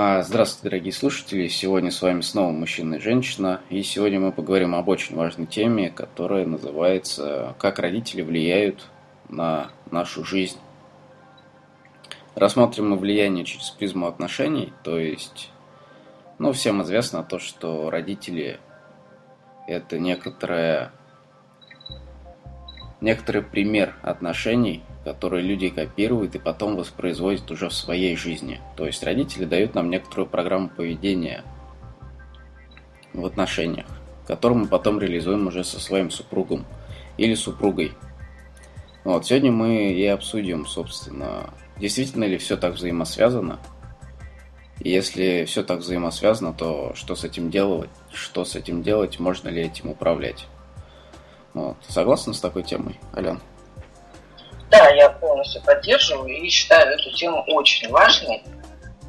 А, здравствуйте, дорогие слушатели! Сегодня с вами снова мужчина и женщина. И сегодня мы поговорим об очень важной теме, которая называется «Как родители влияют на нашу жизнь». Рассмотрим мы влияние через призму отношений, то есть, ну, всем известно то, что родители – это некоторая, некоторый пример отношений, которые люди копируют и потом воспроизводят уже в своей жизни. То есть родители дают нам некоторую программу поведения в отношениях, которую мы потом реализуем уже со своим супругом или супругой. Вот, сегодня мы и обсудим, собственно, действительно ли все так взаимосвязано. И если все так взаимосвязано, то что с этим делать? Что с этим делать? Можно ли этим управлять? Вот. Согласна с такой темой, Ален? Да, я полностью поддерживаю и считаю эту тему очень важной.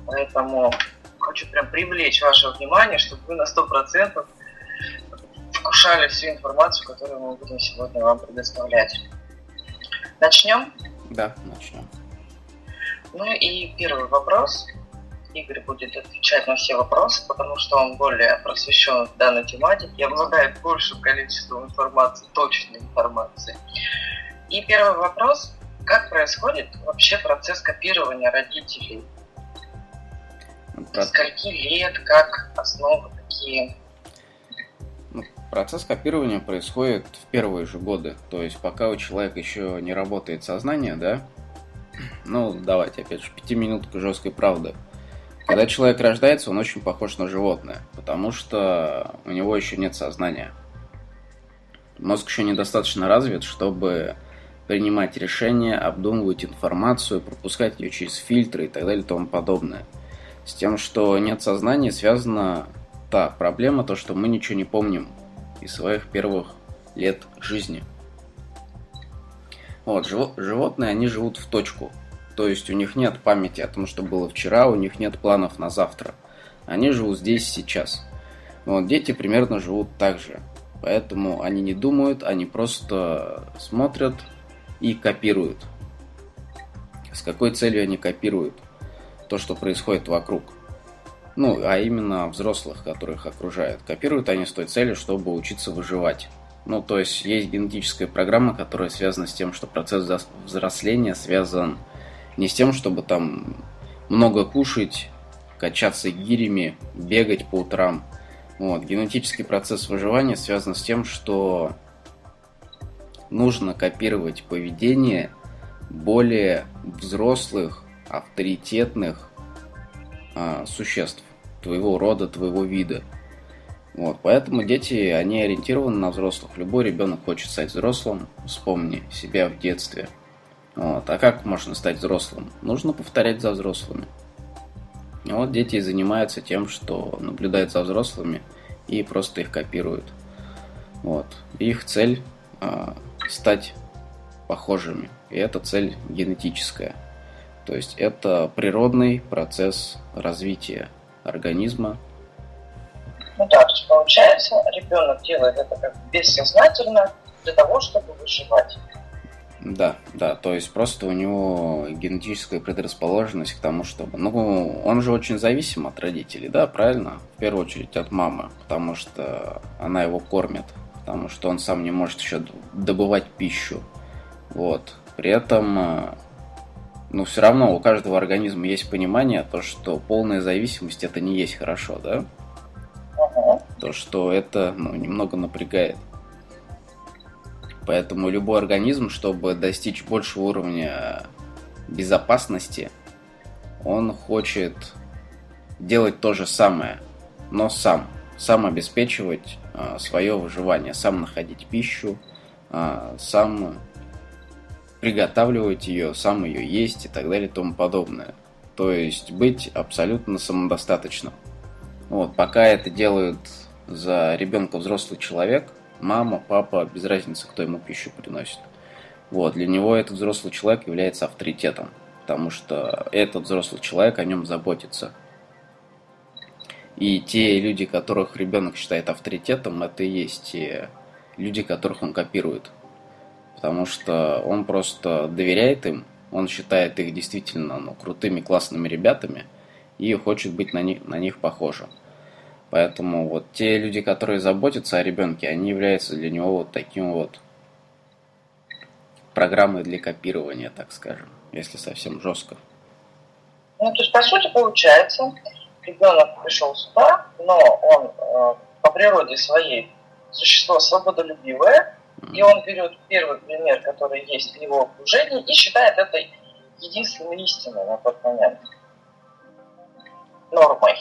Поэтому хочу прям привлечь ваше внимание, чтобы вы на 100% вкушали всю информацию, которую мы будем сегодня вам предоставлять. Начнем? Да, начнем. Ну и первый вопрос. Игорь будет отвечать на все вопросы, потому что он более просвещен в данной тематике и обладает большим количеством информации, точной информации. И первый вопрос. Как происходит вообще процесс копирования родителей? Про... Скольки лет, как основы такие? Ну, процесс копирования происходит в первые же годы. То есть пока у человека еще не работает сознание, да? Ну, давайте, опять же, пятиминутка жесткой правды. Когда человек рождается, он очень похож на животное, потому что у него еще нет сознания. Мозг еще недостаточно развит, чтобы принимать решения, обдумывать информацию, пропускать ее через фильтры и так далее и тому подобное. С тем, что нет сознания, связана та проблема, то, что мы ничего не помним из своих первых лет жизни. Вот, животные, они живут в точку. То есть у них нет памяти о том, что было вчера, у них нет планов на завтра. Они живут здесь сейчас. Вот, дети примерно живут так же. Поэтому они не думают, они просто смотрят, и копируют. С какой целью они копируют то, что происходит вокруг? Ну, а именно взрослых, которых окружают. Копируют они с той целью, чтобы учиться выживать. Ну, то есть есть генетическая программа, которая связана с тем, что процесс взросления связан не с тем, чтобы там много кушать, качаться гирями, бегать по утрам. Вот. Генетический процесс выживания связан с тем, что нужно копировать поведение более взрослых, авторитетных а, существ твоего рода, твоего вида. Вот, поэтому дети, они ориентированы на взрослых. Любой ребенок хочет стать взрослым. Вспомни себя в детстве. Вот. А как можно стать взрослым? Нужно повторять за взрослыми. И вот дети занимаются тем, что наблюдают за взрослыми и просто их копируют. Вот. Их цель а, стать похожими. И это цель генетическая. То есть это природный процесс развития организма. Ну да, то есть получается, ребенок делает это как бессознательно для того, чтобы выживать. Да, да, то есть просто у него генетическая предрасположенность к тому, чтобы... Ну, он же очень зависим от родителей, да, правильно? В первую очередь от мамы, потому что она его кормит потому что он сам не может еще добывать пищу. Вот. При этом, э, ну, все равно у каждого организма есть понимание, то, что полная зависимость это не есть хорошо, да? То, что это, ну, немного напрягает. Поэтому любой организм, чтобы достичь большего уровня безопасности, он хочет делать то же самое, но сам – сам обеспечивать свое выживание, сам находить пищу, а, сам приготавливать ее, сам ее есть и так далее и тому подобное. То есть быть абсолютно самодостаточным. Вот, пока это делает за ребенка взрослый человек, мама, папа, без разницы, кто ему пищу приносит. Вот, для него этот взрослый человек является авторитетом, потому что этот взрослый человек о нем заботится – и те люди, которых ребенок считает авторитетом, это и есть те люди, которых он копирует. Потому что он просто доверяет им, он считает их действительно ну, крутыми, классными ребятами, и хочет быть на них, на них похожим. Поэтому вот те люди, которые заботятся о ребенке, они являются для него вот таким вот программой для копирования, так скажем, если совсем жестко. Ну, то есть, по сути, получается, ребенок пришел сюда, но он э, по природе своей существо свободолюбивое, и он берет первый пример, который есть в его окружении, и считает это единственной истиной на тот момент. Нормой.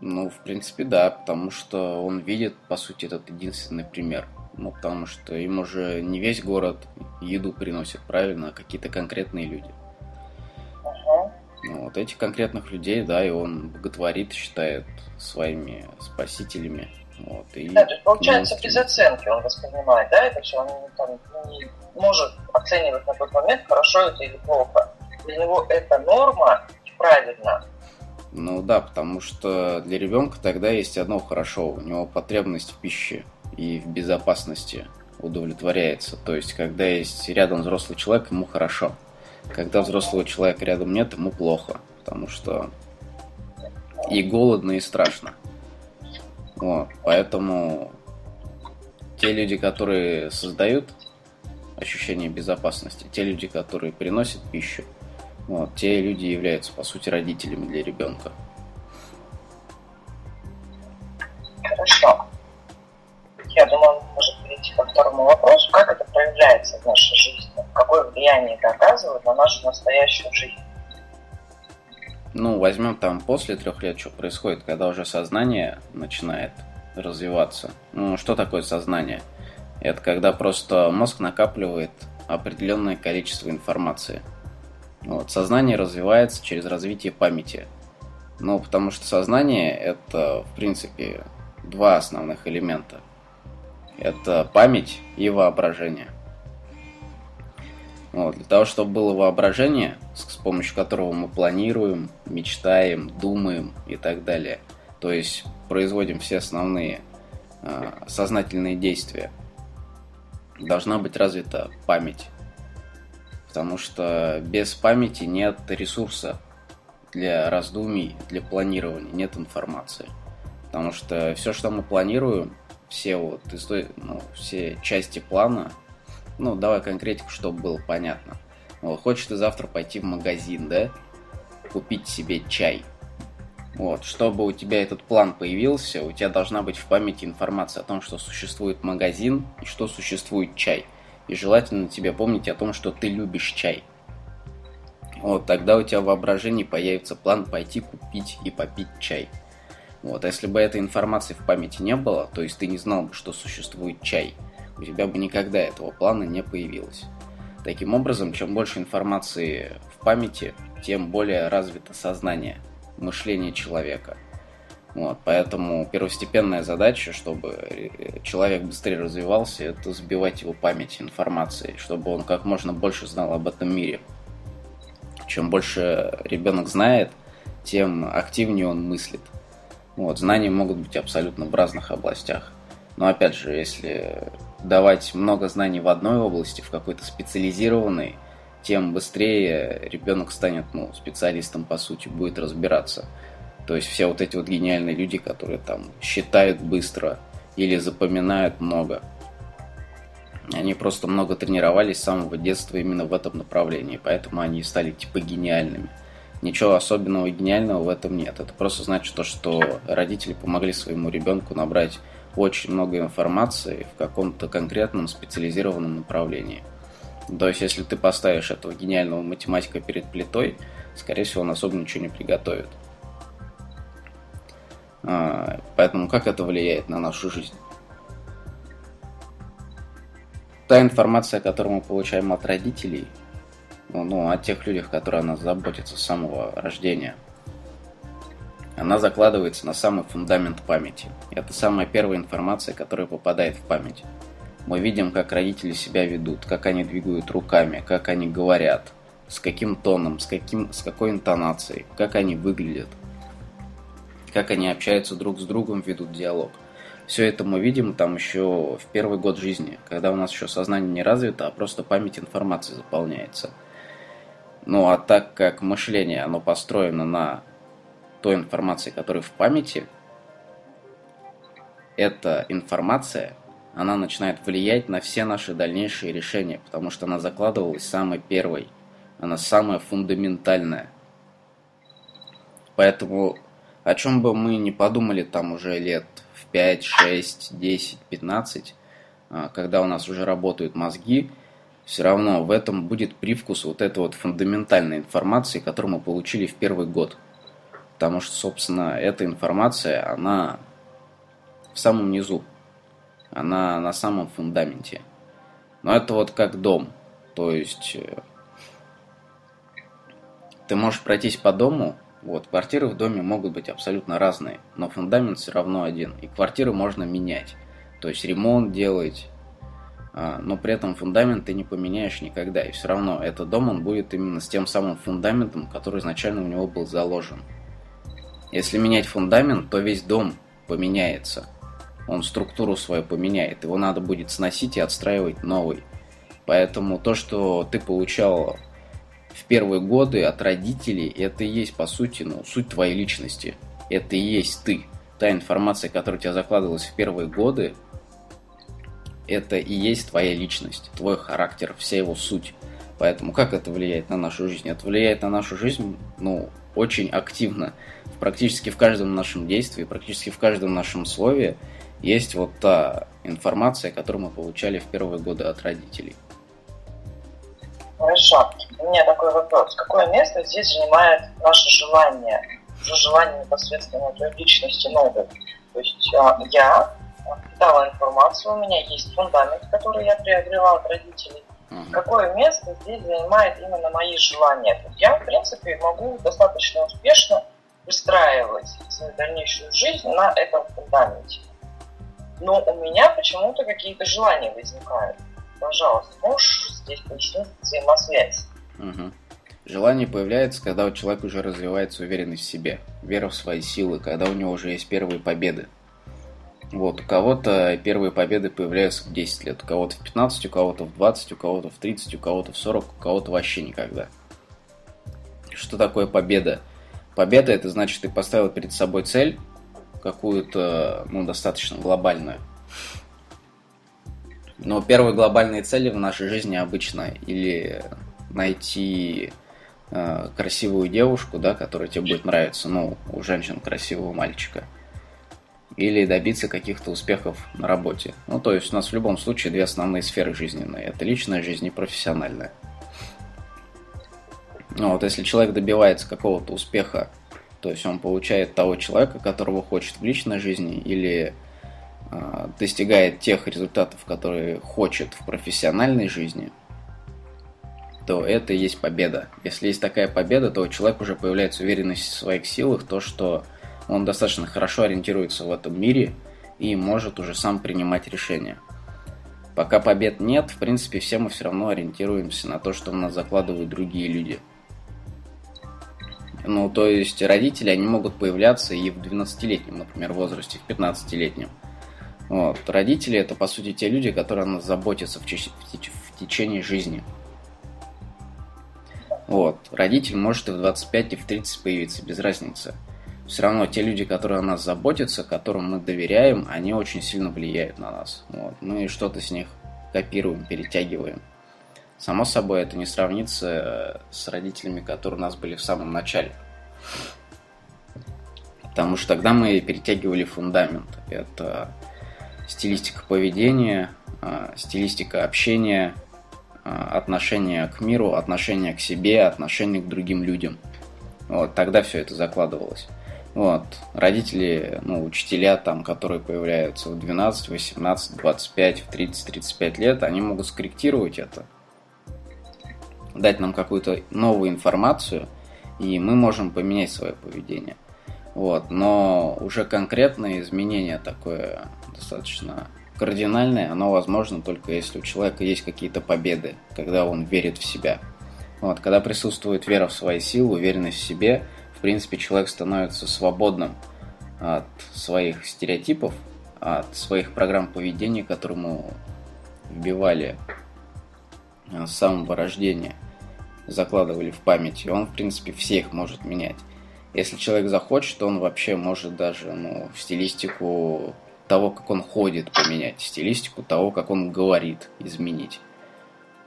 Ну, в принципе, да, потому что он видит, по сути, этот единственный пример. Ну, потому что им уже не весь город еду приносит, правильно, а какие-то конкретные люди. Ну, вот этих конкретных людей, да, и он боготворит, считает своими спасителями. Вот, и да, то есть получается без оценки он воспринимает, да, это все, он там, не может оценивать на тот момент, хорошо это или плохо. Для него это норма и правильно. Ну да, потому что для ребенка тогда есть одно хорошо, у него потребность в пище и в безопасности удовлетворяется. То есть, когда есть рядом взрослый человек, ему хорошо. Когда взрослого человека рядом нет, ему плохо, потому что и голодно, и страшно. Вот, поэтому те люди, которые создают ощущение безопасности, те люди, которые приносят пищу, вот, те люди являются, по сути, родителями для ребенка. Хорошо. Я думаю, может перейти ко второму вопросу. Как это проявляется в нашей жизни? Какое влияние это оказывает на нашу настоящую жизнь? Ну, возьмем там после трех лет, что происходит, когда уже сознание начинает развиваться. Ну, что такое сознание? Это когда просто мозг накапливает определенное количество информации. Вот, сознание развивается через развитие памяти. Ну, потому что сознание это, в принципе, два основных элемента – это память и воображение. Вот, для того, чтобы было воображение, с, помощью которого мы планируем, мечтаем, думаем и так далее. То есть производим все основные э, сознательные действия. Должна быть развита память. Потому что без памяти нет ресурса для раздумий, для планирования, нет информации. Потому что все, что мы планируем, все вот ну, все части плана. Ну, давай конкретику, чтобы было понятно. Вот, хочешь ты завтра пойти в магазин, да? Купить себе чай. Вот, чтобы у тебя этот план появился, у тебя должна быть в памяти информация о том, что существует магазин и что существует чай. И желательно тебе помнить о том, что ты любишь чай. Вот, тогда у тебя в воображении появится план пойти купить и попить чай. Вот, если бы этой информации в памяти не было, то есть ты не знал бы, что существует чай, у тебя бы никогда этого плана не появилось. Таким образом, чем больше информации в памяти, тем более развито сознание, мышление человека. Вот, поэтому первостепенная задача, чтобы человек быстрее развивался, это сбивать его память информацией, чтобы он как можно больше знал об этом мире. Чем больше ребенок знает, тем активнее он мыслит. Вот, знания могут быть абсолютно в разных областях. Но опять же, если давать много знаний в одной области, в какой-то специализированной, тем быстрее ребенок станет ну, специалистом, по сути, будет разбираться. То есть все вот эти вот гениальные люди, которые там считают быстро или запоминают много, они просто много тренировались с самого детства именно в этом направлении, поэтому они стали типа гениальными. Ничего особенного гениального в этом нет. Это просто значит то, что родители помогли своему ребенку набрать очень много информации в каком-то конкретном специализированном направлении. То есть, если ты поставишь этого гениального математика перед плитой, скорее всего, он особо ничего не приготовит. А, поэтому как это влияет на нашу жизнь? Та информация, которую мы получаем от родителей – ну, о тех людях, которые о нас заботятся с самого рождения. Она закладывается на самый фундамент памяти. Это самая первая информация, которая попадает в память. Мы видим, как родители себя ведут, как они двигают руками, как они говорят, с каким тоном, с, каким, с какой интонацией, как они выглядят, как они общаются друг с другом, ведут диалог. Все это мы видим там еще в первый год жизни, когда у нас еще сознание не развито, а просто память информации заполняется – ну а так как мышление, оно построено на той информации, которая в памяти, эта информация, она начинает влиять на все наши дальнейшие решения, потому что она закладывалась самой первой, она самая фундаментальная. Поэтому о чем бы мы ни подумали там уже лет в 5, 6, 10, 15, когда у нас уже работают мозги, все равно в этом будет привкус вот этой вот фундаментальной информации, которую мы получили в первый год. Потому что, собственно, эта информация, она в самом низу. Она на самом фундаменте. Но это вот как дом. То есть э, ты можешь пройтись по дому, вот, квартиры в доме могут быть абсолютно разные, но фундамент все равно один, и квартиры можно менять. То есть ремонт делать, а, но при этом фундамент ты не поменяешь никогда, и все равно этот дом, он будет именно с тем самым фундаментом, который изначально у него был заложен. Если менять фундамент, то весь дом поменяется. Он структуру свою поменяет, его надо будет сносить и отстраивать новый. Поэтому то, что ты получал в первые годы от родителей, это и есть, по сути, ну, суть твоей личности. Это и есть ты. Та информация, которая у тебя закладывалась в первые годы, это и есть твоя личность, твой характер, вся его суть. Поэтому как это влияет на нашу жизнь? Это влияет на нашу жизнь, ну, очень активно. Практически в каждом нашем действии, практически в каждом нашем слове есть вот та информация, которую мы получали в первые годы от родителей. Хорошо. У меня такой вопрос. Какое место здесь занимает наше желание? Уже желание непосредственно той личности новой. То есть а, я дала информацию, у меня есть фундамент, который я приобрела от родителей. Какое место здесь занимает именно мои желания? Я, в принципе, могу достаточно успешно выстраивать свою дальнейшую жизнь на этом фундаменте. Но у меня почему-то какие-то желания возникают. Пожалуйста, можешь здесь пояснить взаимосвязь? Угу. Желание появляется, когда у человека уже развивается уверенность в себе, вера в свои силы, когда у него уже есть первые победы. Вот, у кого-то первые победы появляются в 10 лет, у кого-то в 15, у кого-то в 20, у кого-то в 30, у кого-то в 40, у кого-то вообще никогда. Что такое победа? Победа это значит, ты поставил перед собой цель, какую-то, ну, достаточно глобальную. Но первые глобальные цели в нашей жизни обычно или найти э, красивую девушку, да, которая тебе будет нравиться, ну, у женщин красивого мальчика – или добиться каких-то успехов на работе. Ну, то есть у нас в любом случае две основные сферы жизненные. Это личная жизнь и профессиональная. Ну, вот если человек добивается какого-то успеха, то есть он получает того человека, которого хочет в личной жизни, или э, достигает тех результатов, которые хочет в профессиональной жизни, то это и есть победа. Если есть такая победа, то у человека уже появляется уверенность в своих силах, то, что он достаточно хорошо ориентируется в этом мире и может уже сам принимать решения. Пока побед нет, в принципе, все мы все равно ориентируемся на то, что в нас закладывают другие люди. Ну, то есть родители, они могут появляться и в 12-летнем, например, возрасте, в 15-летнем. Вот. Родители это, по сути, те люди, которые о нас заботятся в, ч- в, теч- в течение жизни. Вот. Родитель может и в 25, и в 30 появиться, без разницы все равно те люди, которые о нас заботятся, которым мы доверяем, они очень сильно влияют на нас. Вот. Мы что-то с них копируем, перетягиваем. Само собой, это не сравнится э, с родителями, которые у нас были в самом начале. Потому что тогда мы перетягивали фундамент. Это стилистика поведения, э, стилистика общения, э, отношение к миру, отношение к себе, отношение к другим людям. Вот, тогда все это закладывалось. Вот. Родители, ну, учителя там, которые появляются в 12, 18, 25, в 30, 35 лет, они могут скорректировать это, дать нам какую-то новую информацию, и мы можем поменять свое поведение. Вот. Но уже конкретное изменение такое достаточно кардинальное, оно возможно только если у человека есть какие-то победы, когда он верит в себя. Вот. Когда присутствует вера в свои силы, уверенность в себе – принципе, человек становится свободным от своих стереотипов, от своих программ поведения, которые ему вбивали с самого рождения, закладывали в память. И он, в принципе, всех может менять. Если человек захочет, то он вообще может даже ну, в стилистику того, как он ходит, поменять, стилистику того, как он говорит, изменить.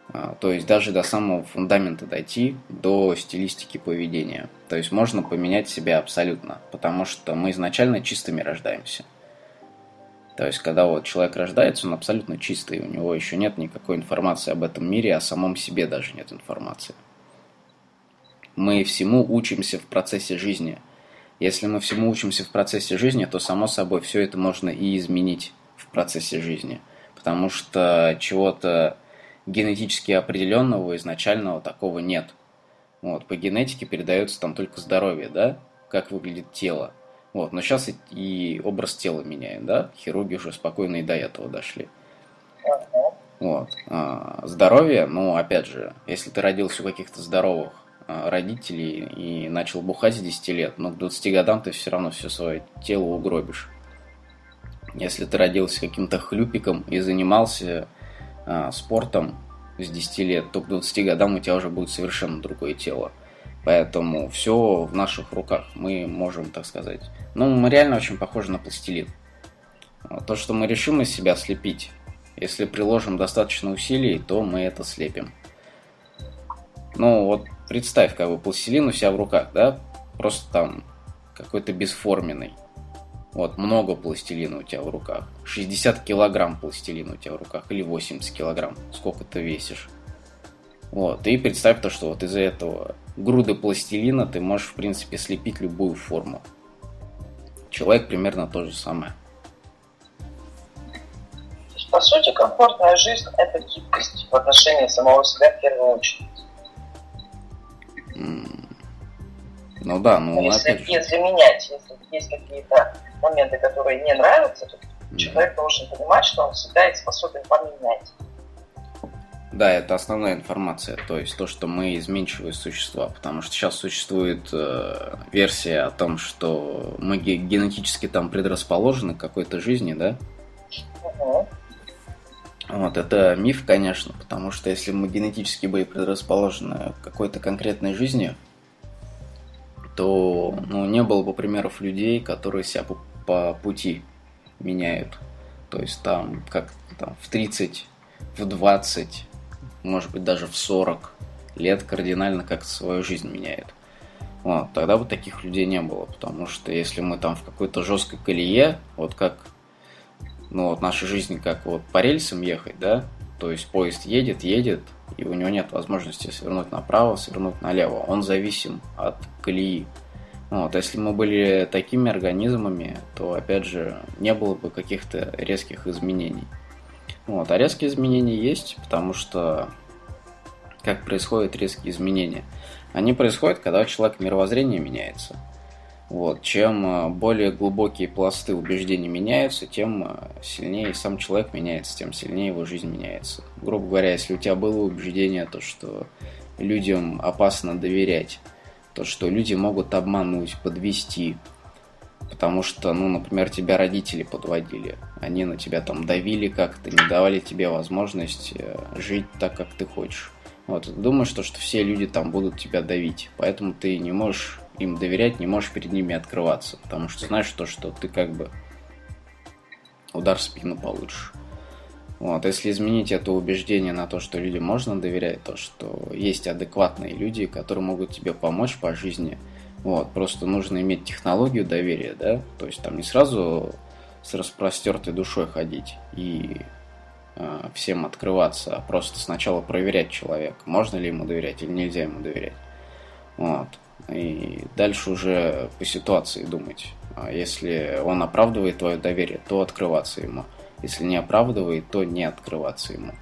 А, то есть даже до самого фундамента дойти, до стилистики поведения. То есть можно поменять себя абсолютно, потому что мы изначально чистыми рождаемся. То есть когда вот человек рождается, он абсолютно чистый, у него еще нет никакой информации об этом мире, о самом себе даже нет информации. Мы всему учимся в процессе жизни. Если мы всему учимся в процессе жизни, то само собой все это можно и изменить в процессе жизни. Потому что чего-то генетически определенного изначального такого нет. Вот, по генетике передается там только здоровье, да, как выглядит тело. Вот, но сейчас и, и образ тела меняем, да, хирурги уже спокойно и до этого дошли. Вот. А, здоровье, ну, опять же, если ты родился у каких-то здоровых родителей и начал бухать с 10 лет, но к 20 годам ты все равно все свое тело угробишь. Если ты родился каким-то хлюпиком и занимался а, спортом с 10 лет, то к 20 годам у тебя уже будет совершенно другое тело. Поэтому все в наших руках. Мы можем, так сказать. Ну, мы реально очень похожи на пластилин. То, что мы решим из себя слепить, если приложим достаточно усилий, то мы это слепим. Ну, вот представь, как бы пластилин у себя в руках, да? Просто там какой-то бесформенный. Вот, много пластилина у тебя в руках. 60 килограмм пластилина у тебя в руках. Или 80 килограмм. Сколько ты весишь. Вот, и представь то, что вот из-за этого груды пластилина ты можешь, в принципе, слепить любую форму. Человек примерно то же самое. По сути, комфортная жизнь – это гибкость в отношении самого себя в первую очередь. Ну да, ну если, опять же. если менять, если есть какие-то моменты, которые не нравятся, то mm. человек должен понимать, что он всегда способен поменять. Да, это основная информация, то есть то, что мы изменчивые существа, потому что сейчас существует э, версия о том, что мы генетически там предрасположены к какой-то жизни, да? Угу. Вот, это миф, конечно, потому что если мы генетически были предрасположены какой-то конкретной жизни, то ну, не было бы примеров людей, которые себя по, по пути меняют. То есть там как там, в 30, в 20, может быть даже в 40 лет кардинально как свою жизнь меняет. Вот, тогда бы таких людей не было, потому что если мы там в какой-то жесткой колее, вот как ну вот наша жизнь как вот по рельсам ехать, да, то есть поезд едет, едет, и у него нет возможности свернуть направо, свернуть налево. Он зависим от колеи. Вот, если мы были такими организмами, то, опять же, не было бы каких-то резких изменений. Вот, а резкие изменения есть, потому что как происходят резкие изменения? Они происходят, когда у человека мировоззрение меняется. Вот. Чем э, более глубокие пласты убеждений меняются, тем э, сильнее сам человек меняется, тем сильнее его жизнь меняется. Грубо говоря, если у тебя было убеждение, то что людям опасно доверять, то что люди могут обмануть, подвести, потому что, ну, например, тебя родители подводили, они на тебя там давили как-то, не давали тебе возможность э, жить так, как ты хочешь. Вот, думаешь, что, что все люди там будут тебя давить, поэтому ты не можешь им доверять, не можешь перед ними открываться, потому что знаешь то, что ты как бы удар в спину получишь. Вот, если изменить это убеждение на то, что людям можно доверять, то, что есть адекватные люди, которые могут тебе помочь по жизни, вот, просто нужно иметь технологию доверия, да, то есть там не сразу с распростертой душой ходить и э, всем открываться, а просто сначала проверять человека, можно ли ему доверять или нельзя ему доверять. Вот. И дальше уже по ситуации думать. А если он оправдывает твое доверие, то открываться ему. Если не оправдывает, то не открываться ему.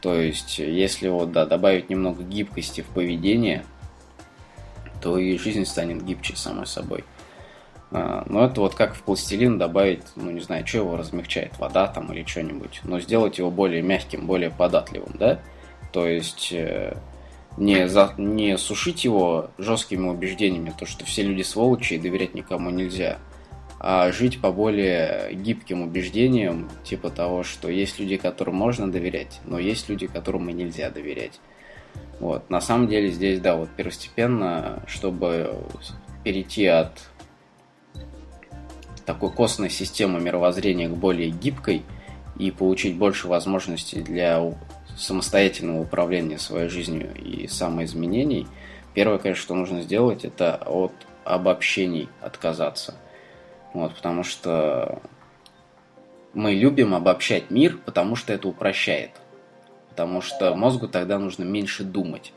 То есть, если вот, да, добавить немного гибкости в поведение, то и жизнь станет гибче самой собой. А, но это вот как в пластилин добавить, ну не знаю, что его размягчает, вода там или что-нибудь. Но сделать его более мягким, более податливым, да? То есть э, не, за, не сушить его жесткими убеждениями, то, что все люди сволочи и доверять никому нельзя, а жить по более гибким убеждениям, типа того, что есть люди, которым можно доверять, но есть люди, которым и нельзя доверять. Вот. На самом деле здесь, да, вот первостепенно, чтобы перейти от такой костной системы мировоззрения к более гибкой и получить больше возможностей для самостоятельного управления своей жизнью и самоизменений, первое, конечно, что нужно сделать, это от обобщений отказаться. Вот, потому что мы любим обобщать мир, потому что это упрощает. Потому что мозгу тогда нужно меньше думать.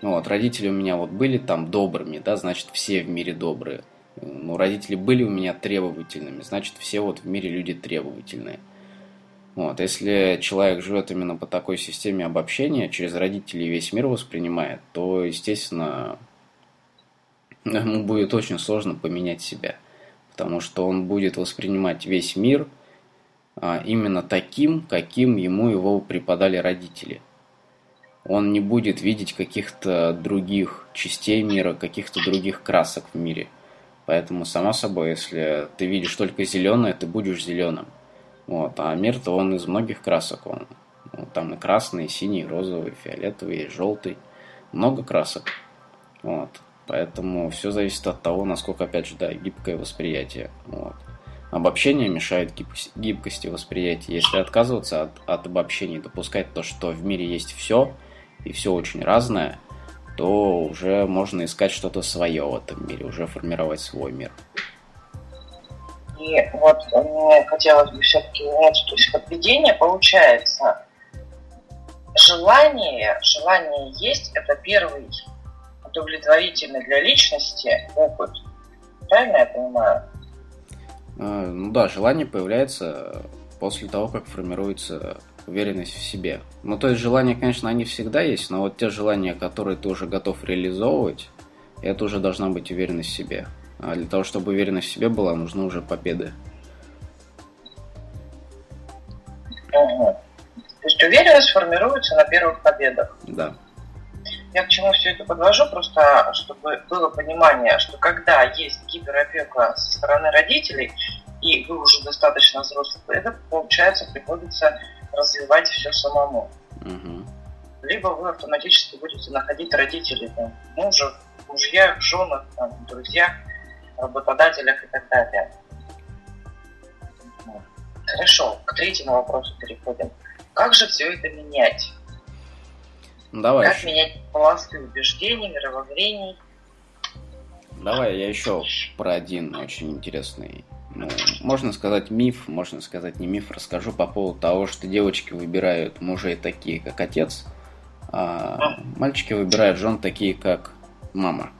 Вот, родители у меня вот были там добрыми, да, значит, все в мире добрые. Ну, родители были у меня требовательными, значит, все вот в мире люди требовательные. Вот, если человек живет именно по такой системе обобщения, через родителей весь мир воспринимает, то, естественно, ему будет очень сложно поменять себя. Потому что он будет воспринимать весь мир а, именно таким, каким ему его преподали родители. Он не будет видеть каких-то других частей мира, каких-то других красок в мире. Поэтому, само собой, если ты видишь только зеленое, ты будешь зеленым. Вот. А мир-то он из многих красок. Он, ну, там и красный, и синий, и розовый, и фиолетовый, и желтый. Много красок. Вот. Поэтому все зависит от того, насколько, опять же, да, гибкое восприятие. Вот. Обобщение мешает гибкости восприятия. Если отказываться от, от обобщений, допускать то, что в мире есть все, и все очень разное, то уже можно искать что-то свое в этом мире, уже формировать свой мир. И вот мне хотелось бы все-таки узнать, то есть подведение получается, желание, желание есть, это первый удовлетворительный для личности опыт. Правильно я понимаю? А, ну да, желание появляется после того, как формируется уверенность в себе. Ну, то есть желания, конечно, они всегда есть, но вот те желания, которые ты уже готов реализовывать, это уже должна быть уверенность в себе. А для того, чтобы уверенность в себе была, нужны уже победы. Угу. То есть уверенность формируется на первых победах. Да. Я к чему все это подвожу, просто чтобы было понимание, что когда есть гиперопека со стороны родителей, и вы уже достаточно взрослый, это, получается, приходится развивать все самому. Угу. Либо вы автоматически будете находить родителей, там, мужа, мужья, женах, там, друзьях, работодателях и так далее. Хорошо, к третьему вопросу переходим. Как же все это менять? Ну, давай. Как менять пласты убеждений, мировоззрений? Давай я еще про один очень интересный, ну, можно сказать миф, можно сказать не миф, расскажу по поводу того, что девочки выбирают мужей такие, как отец, а мальчики выбирают жен такие, как мама.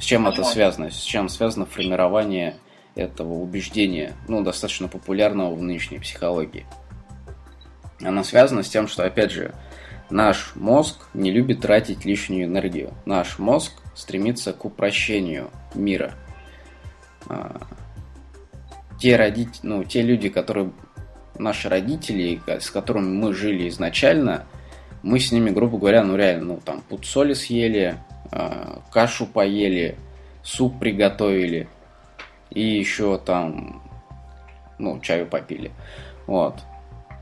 С чем это связано? С чем связано формирование этого убеждения, ну, достаточно популярного в нынешней психологии? Оно связано с тем, что, опять же, наш мозг не любит тратить лишнюю энергию. Наш мозг стремится к упрощению мира. А, те, родители, ну, те люди, которые наши родители, с которыми мы жили изначально, мы с ними, грубо говоря, ну реально, ну там пуд соли съели, кашу поели, суп приготовили и еще там, ну, чаю попили. Вот.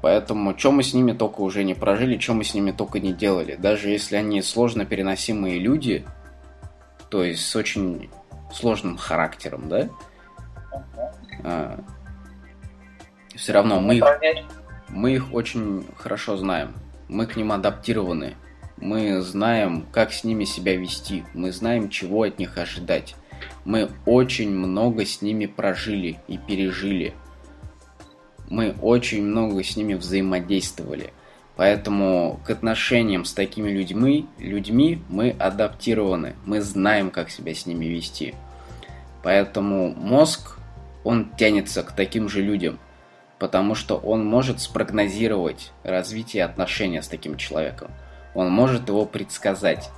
Поэтому, что мы с ними только уже не прожили, что мы с ними только не делали. Даже если они сложно переносимые люди, то есть с очень сложным характером, да, а, все равно мы их, мы их очень хорошо знаем. Мы к ним адаптированы. Мы знаем, как с ними себя вести. Мы знаем, чего от них ожидать. Мы очень много с ними прожили и пережили. Мы очень много с ними взаимодействовали. Поэтому к отношениям с такими людьми, людьми мы адаптированы. Мы знаем, как себя с ними вести. Поэтому мозг, он тянется к таким же людям. Потому что он может спрогнозировать развитие отношения с таким человеком он может его предсказать.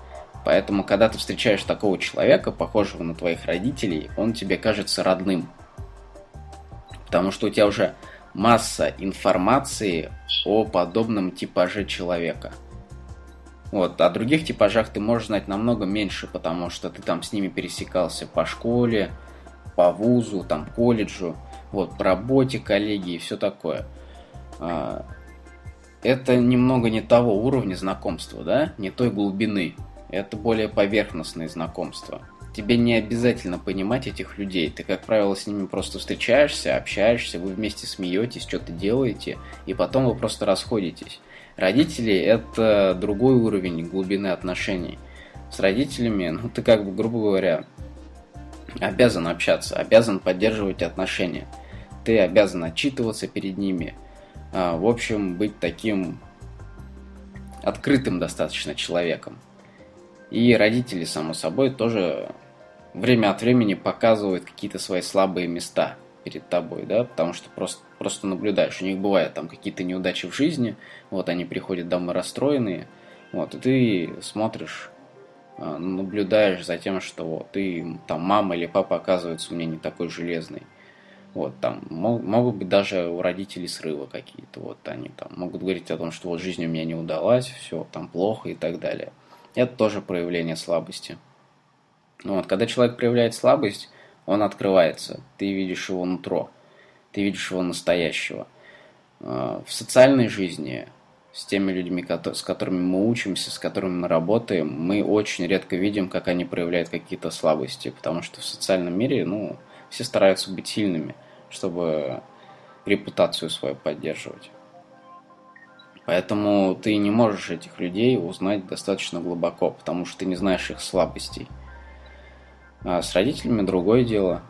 Поэтому, когда ты встречаешь такого человека, похожего на твоих родителей, он тебе кажется родным. Потому что у тебя уже масса информации о подобном типаже человека. Вот, о других типажах ты можешь знать намного меньше, потому что ты там с ними пересекался по школе, по вузу, там, колледжу, вот, по работе, коллеги и все такое. Это немного не того уровня знакомства, да, не той глубины. Это более поверхностные знакомства. тебе не обязательно понимать этих людей. Ты, как правило, с ними просто встречаешься, общаешься, вы вместе смеетесь, что-то делаете, и потом вы просто расходитесь. Родители – это другой уровень глубины отношений. С родителями, ну, ты как бы, грубо говоря, обязан общаться, обязан поддерживать отношения. Ты обязан отчитываться перед ними. А, в общем, быть таким открытым достаточно человеком. И родители, само собой, тоже время от времени показывают какие-то свои слабые места перед тобой, да, потому что просто, просто наблюдаешь. У них бывают там какие-то неудачи в жизни, вот они приходят домой расстроенные, вот, и ты смотришь, а, наблюдаешь за тем, что вот ты, там, мама или папа оказывается у меня не такой железный. Вот, там могут быть даже у родителей срывы какие-то. Вот они там могут говорить о том, что вот жизнь у меня не удалась, все там плохо и так далее. Это тоже проявление слабости. Ну вот, когда человек проявляет слабость, он открывается. Ты видишь его нутро, ты видишь его настоящего. А, в социальной жизни с теми людьми, с которыми мы учимся, с которыми мы работаем, мы очень редко видим, как они проявляют какие-то слабости, потому что в социальном мире, ну, все стараются быть сильными, чтобы репутацию свою поддерживать. Поэтому ты не можешь этих людей узнать достаточно глубоко, потому что ты не знаешь их слабостей. А с родителями другое дело.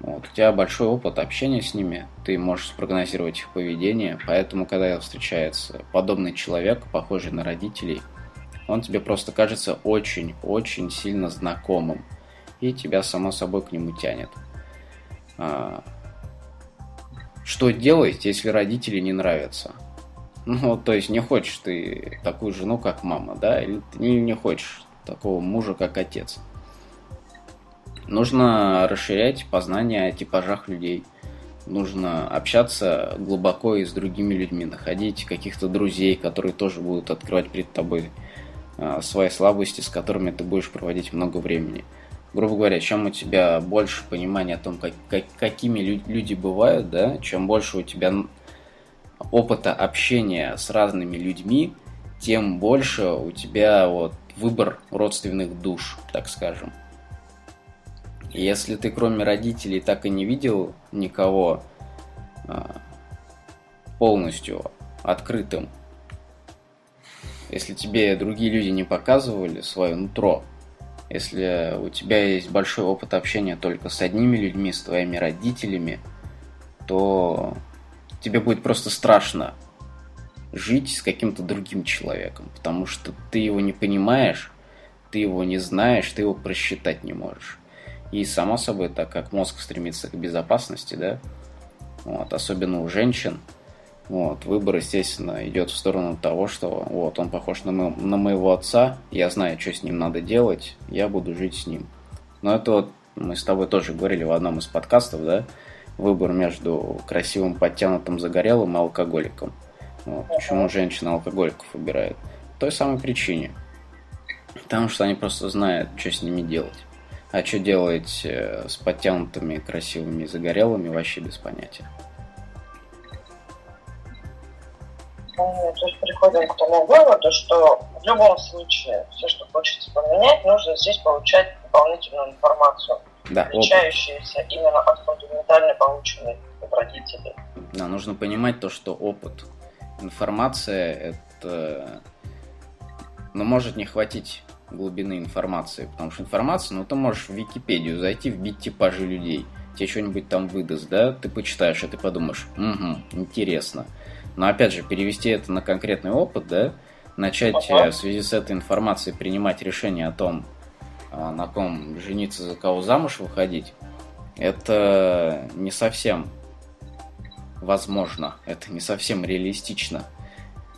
Вот, у тебя большой опыт общения с ними, ты можешь спрогнозировать их поведение, поэтому, когда встречается подобный человек, похожий на родителей, он тебе просто кажется очень-очень сильно знакомым, и тебя, само собой, к нему тянет. А, что делать, если родители не нравятся? Ну, то есть не хочешь ты такую жену, как мама, да, или не, не хочешь такого мужа, как отец. Нужно расширять познание о типажах людей. Нужно общаться глубоко и с другими людьми, находить каких-то друзей, которые тоже будут открывать перед тобой а, свои слабости, с которыми ты будешь проводить много времени. Грубо говоря, чем у тебя больше понимания о том, как, как, какими люди бывают, да, чем больше у тебя опыта общения с разными людьми, тем больше у тебя вот выбор родственных душ, так скажем. Если ты кроме родителей так и не видел никого а, полностью открытым, если тебе другие люди не показывали свое нутро, если у тебя есть большой опыт общения только с одними людьми, с твоими родителями, то тебе будет просто страшно жить с каким-то другим человеком, потому что ты его не понимаешь, ты его не знаешь, ты его просчитать не можешь. И само собой, так как мозг стремится к безопасности, да, вот, особенно у женщин, вот, выбор, естественно, идет в сторону того, что вот он похож на, мо- на моего отца, я знаю, что с ним надо делать, я буду жить с ним. Но это вот мы с тобой тоже говорили в одном из подкастов, да, выбор между красивым, подтянутым, загорелым и алкоголиком. Вот. Почему женщина алкоголиков выбирает? По той самой причине. Потому что они просто знают, что с ними делать. А что делать э, с подтянутыми, красивыми и загорелыми, вообще без понятия. То есть приходим к тому выводу, что в любом случае все, что хочется поменять, нужно здесь получать дополнительную информацию да, отличающиеся опыт. именно от фундаментально полученной от родителей. Да, нужно понимать то, что опыт, информация, это... Но ну, может не хватить глубины информации, потому что информация, ну, ты можешь в Википедию зайти, вбить типажи людей, тебе что-нибудь там выдаст, да, ты почитаешь, и ты подумаешь, угу, интересно. Но опять же, перевести это на конкретный опыт, да, начать ага. Э, в связи с этой информацией принимать решение о том, а, на ком жениться, за кого замуж выходить, это не совсем возможно, это не совсем реалистично.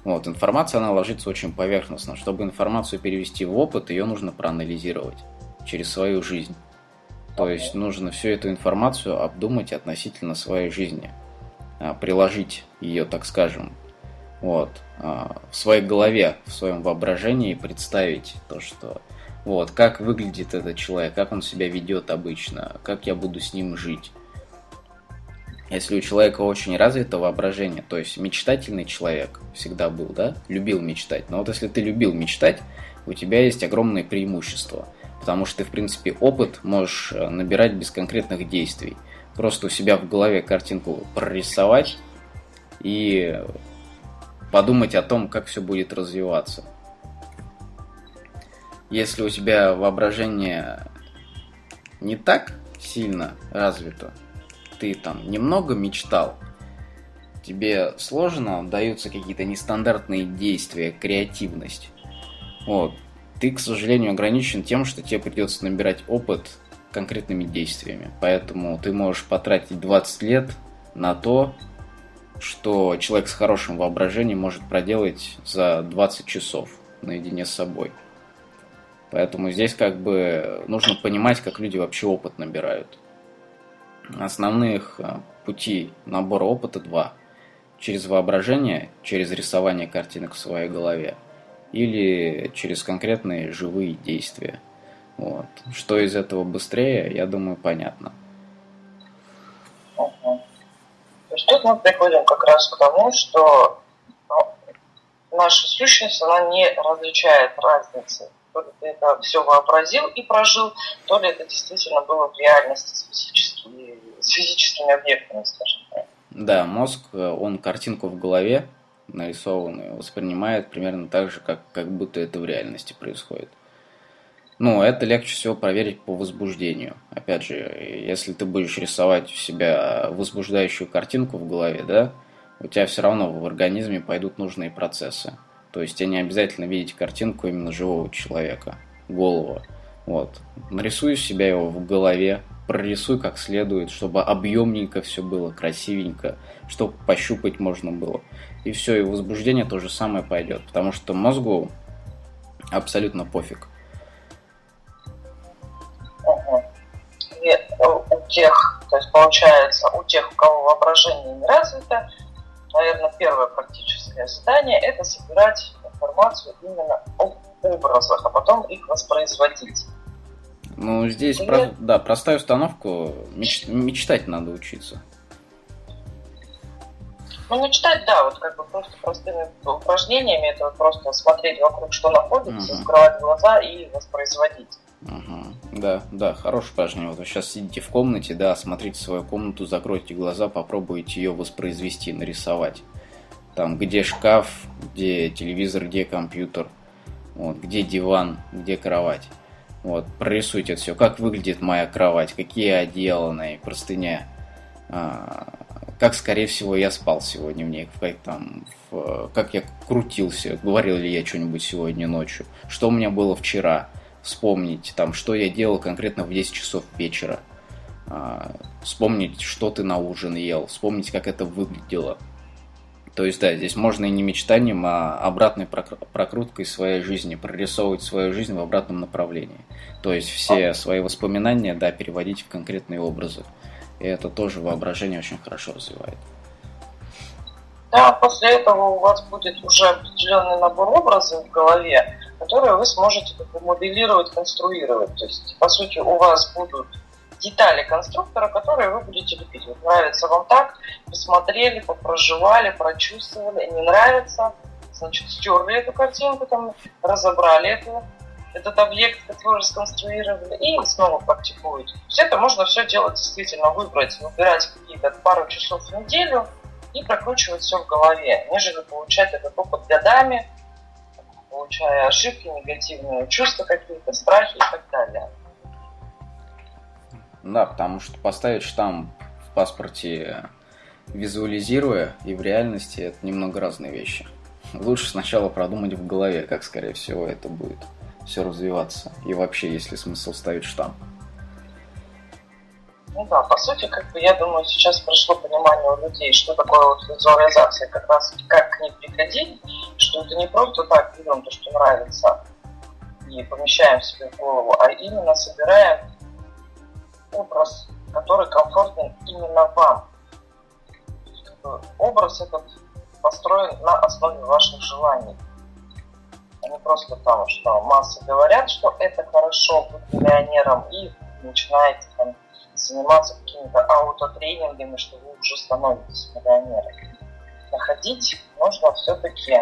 Вот, информация, она ложится очень поверхностно. Чтобы информацию перевести в опыт, ее нужно проанализировать через свою жизнь. То есть нужно всю эту информацию обдумать относительно своей жизни, а, приложить ее, так скажем, вот, а, в своей голове, в своем воображении представить то, что вот, как выглядит этот человек, как он себя ведет обычно, как я буду с ним жить. Если у человека очень развито воображение, то есть мечтательный человек всегда был, да, любил мечтать. Но вот если ты любил мечтать, у тебя есть огромное преимущество. потому что ты, в принципе, опыт можешь э, набирать без конкретных действий. Просто у себя в голове картинку прорисовать и подумать о том, как все будет развиваться. Если у тебя воображение не так сильно развито, ты там немного мечтал, тебе сложно даются какие-то нестандартные действия, креативность. Вот. Ты, к сожалению, ограничен тем, что тебе придется набирать опыт конкретными действиями. Поэтому ты можешь потратить 20 лет на то, что человек с хорошим воображением может проделать за 20 часов наедине с собой. Поэтому здесь как бы нужно понимать, как люди вообще опыт набирают. Основных э, пути набора опыта два. Через воображение, через рисование картинок в своей голове или через конкретные живые действия. Вот. Что из этого быстрее, я думаю, понятно. Есть тут мы приходим как раз к тому, что ну, наша сущность, она не различает разницы. То ли ты это все вообразил и прожил, то ли это действительно было в реальности с, физическими, с физическими объектами, скажем так. Да, мозг, он картинку в голове нарисованную воспринимает примерно так же, как, как будто это в реальности происходит. Ну, это легче всего проверить по возбуждению. Опять же, если ты будешь рисовать у себя возбуждающую картинку в голове, да, у тебя все равно в организме пойдут нужные процессы. То есть тебе не обязательно видеть картинку именно живого человека, голову. Вот. Нарисуй себя его в голове, прорисуй как следует, чтобы объемненько все было, красивенько, чтобы пощупать можно было. И все, и возбуждение то же самое пойдет, потому что мозгу абсолютно пофиг тех, то есть получается, у тех, у кого воображение не развито, наверное, первое практическое задание – это собирать информацию именно об образах, а потом их воспроизводить. Ну, здесь, про, да, простая установка, меч, мечтать надо учиться. Ну, мечтать, да, вот как бы просто простыми упражнениями, это вот просто смотреть вокруг, что находится, угу. закрывать глаза и воспроизводить. Угу. Да, да, хорошее упражнение. Вот вы сейчас сидите в комнате, да, смотрите свою комнату, закройте глаза, попробуйте ее воспроизвести, нарисовать. Там, где шкаф, где телевизор, где компьютер, вот, где диван, где кровать. Вот, прорисуйте все. Как выглядит моя кровать, какие одеяла на ней, простыня. А, как, скорее всего, я спал сегодня в ней, как, там, в, как я крутился, говорил ли я что-нибудь сегодня ночью, что у меня было вчера вспомнить, там, что я делал конкретно в 10 часов вечера, а, вспомнить, что ты на ужин ел, вспомнить, как это выглядело. То есть, да, здесь можно и не мечтанием, а обратной прокруткой своей жизни, прорисовывать свою жизнь в обратном направлении. То есть все свои воспоминания, да, переводить в конкретные образы. И это тоже воображение очень хорошо развивает. Да, после этого у вас будет уже определенный набор образов в голове, которые вы сможете как бы моделировать, конструировать. То есть, по сути, у вас будут детали конструктора, которые вы будете любить. Вот нравится вам так, посмотрели, попроживали, прочувствовали, не нравится, значит, стерли эту картинку, там, разобрали эту, этот объект, который сконструировали, и снова практикуете. Все это можно все делать действительно, выбрать, выбирать какие-то пару часов в неделю и прокручивать все в голове, нежели получать этот опыт годами, получая ошибки, негативные чувства какие-то, страхи и так далее. Да, потому что поставить штамп в паспорте, визуализируя, и в реальности это немного разные вещи. Лучше сначала продумать в голове, как, скорее всего, это будет все развиваться. И вообще, есть ли смысл ставить штамп. Ну да, по сути, как бы я думаю, сейчас пришло понимание у людей, что такое вот визуализация, как раз как к ней приходить, что это не просто так берем то, что нравится, и помещаем себе в голову, а именно собираем образ, который комфортен именно вам. Образ этот построен на основе ваших желаний. А не просто там, что массы говорят, что это хорошо быть миллионером, и начинаете там заниматься какими-то аутотренингами, что вы уже становитесь миллионером. Находить нужно все-таки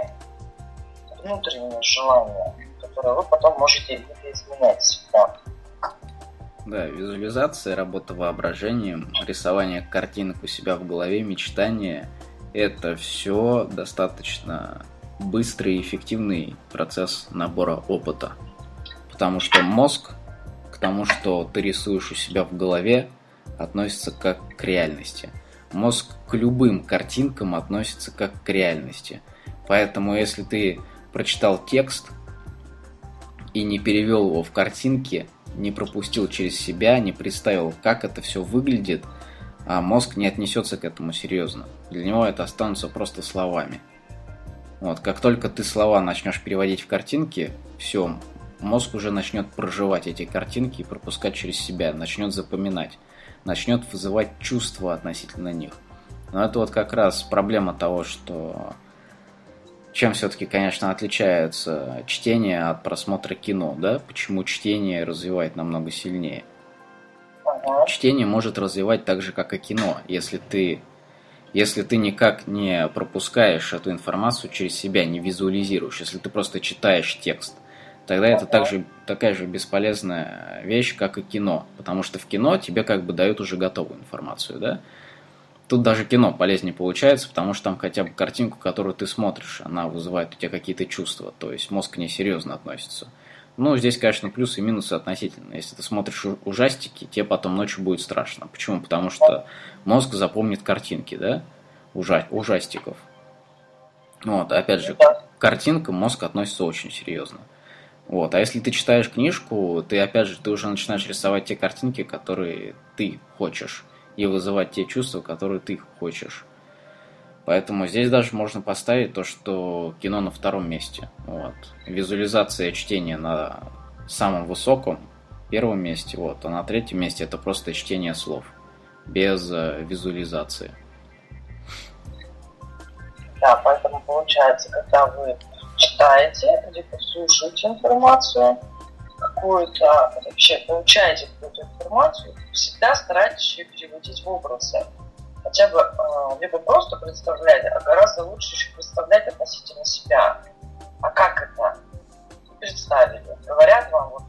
внутреннее желание, которое вы потом можете изменять всегда. Да, визуализация, работа воображением, рисование картинок у себя в голове, мечтание – это все достаточно быстрый и эффективный процесс набора опыта. Потому что мозг к тому, что ты рисуешь у себя в голове, относится как к реальности. Мозг к любым картинкам относится как к реальности. Поэтому если ты прочитал текст и не перевел его в картинки, не пропустил через себя, не представил, как это все выглядит, а мозг не отнесется к этому серьезно. Для него это останутся просто словами. Вот, как только ты слова начнешь переводить в картинки, все, мозг уже начнет проживать эти картинки и пропускать через себя, начнет запоминать, начнет вызывать чувства относительно них. Но это вот как раз проблема того, что чем все-таки, конечно, отличается чтение от просмотра кино, да? Почему чтение развивает намного сильнее? Чтение может развивать так же, как и кино, если ты, если ты никак не пропускаешь эту информацию через себя, не визуализируешь, если ты просто читаешь текст, тогда это также, такая же бесполезная вещь, как и кино, потому что в кино тебе как бы дают уже готовую информацию, да? Тут даже кино полезнее получается, потому что там хотя бы картинку, которую ты смотришь, она вызывает у тебя какие-то чувства, то есть мозг к ней серьезно относится. Ну, здесь, конечно, плюсы и минусы относительно. Если ты смотришь ужастики, тебе потом ночью будет страшно. Почему? Потому что мозг запомнит картинки, да, Ужа ужастиков. Вот, опять же, к картинкам мозг относится очень серьезно. Вот, а если ты читаешь книжку, ты, опять же, ты уже начинаешь рисовать те картинки, которые ты хочешь и вызывать те чувства, которые ты хочешь. Поэтому здесь даже можно поставить то, что кино на втором месте. Вот. Визуализация чтения на самом высоком, первом месте, вот, а на третьем месте это просто чтение слов, без э, визуализации. Да, поэтому получается, когда вы читаете, либо слушаете информацию, какую-то, вообще получаете какую-то информацию, всегда старайтесь ее переводить в образы. Хотя бы э, либо просто представлять, а гораздо лучше еще представлять относительно себя. А как это? Представили. Говорят вам, вот,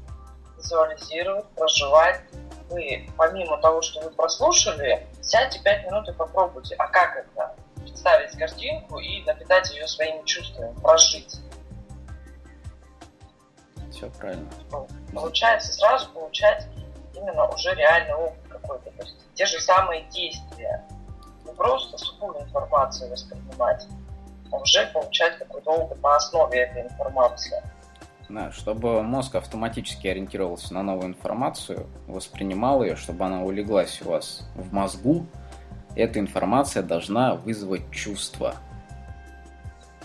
визуализировать, проживать. Вы, помимо того, что вы прослушали, сядьте пять минут и попробуйте. А как это? Представить картинку и напитать ее своими чувствами, прожить. Все правильно. Получается сразу получать именно уже реальный опыт какой-то. То есть те же самые действия. Не просто сухую информацию воспринимать, а уже получать какой-то опыт на основе этой информации. Да, чтобы мозг автоматически ориентировался на новую информацию, воспринимал ее, чтобы она улеглась у вас в мозгу, эта информация должна вызвать чувство.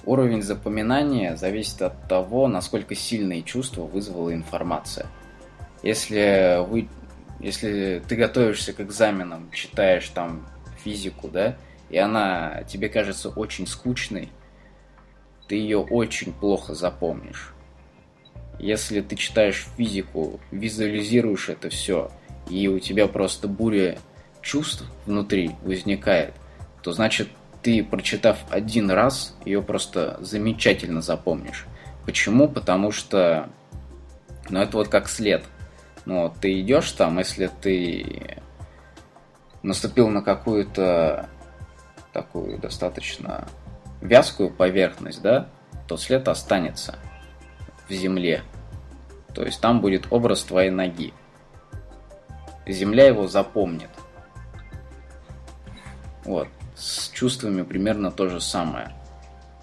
Уровень запоминания зависит от того, насколько сильные чувства вызвала информация. Если вы если ты готовишься к экзаменам, читаешь там физику, да, и она тебе кажется очень скучной, ты ее очень плохо запомнишь. Если ты читаешь физику, визуализируешь это все, и у тебя просто буря чувств внутри возникает, то значит ты, прочитав один раз, ее просто замечательно запомнишь. Почему? Потому что, ну это вот как след – ну, ты идешь там, если ты наступил на какую-то такую достаточно вязкую поверхность, да, то след останется в земле. То есть там будет образ твоей ноги. Земля его запомнит. Вот. С чувствами примерно то же самое.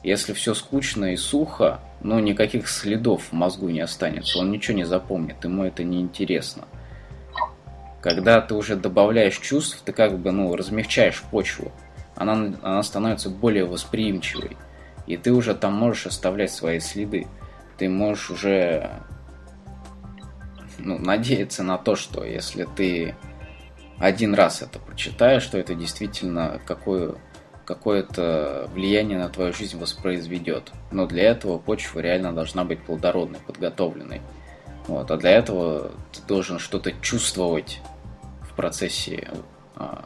Если все скучно и сухо, ну, никаких следов в мозгу не останется, он ничего не запомнит, ему это не интересно. Когда ты уже добавляешь чувств, ты как бы, ну, размягчаешь почву, она, она становится более восприимчивой, и ты уже там можешь оставлять свои следы. Ты можешь уже ну, надеяться на то, что если ты один раз это прочитаешь, что это действительно какое какое-то влияние на твою жизнь воспроизведет. Но для этого почва реально должна быть плодородной, подготовленной. Вот. А для этого ты должен что-то чувствовать в процессе а,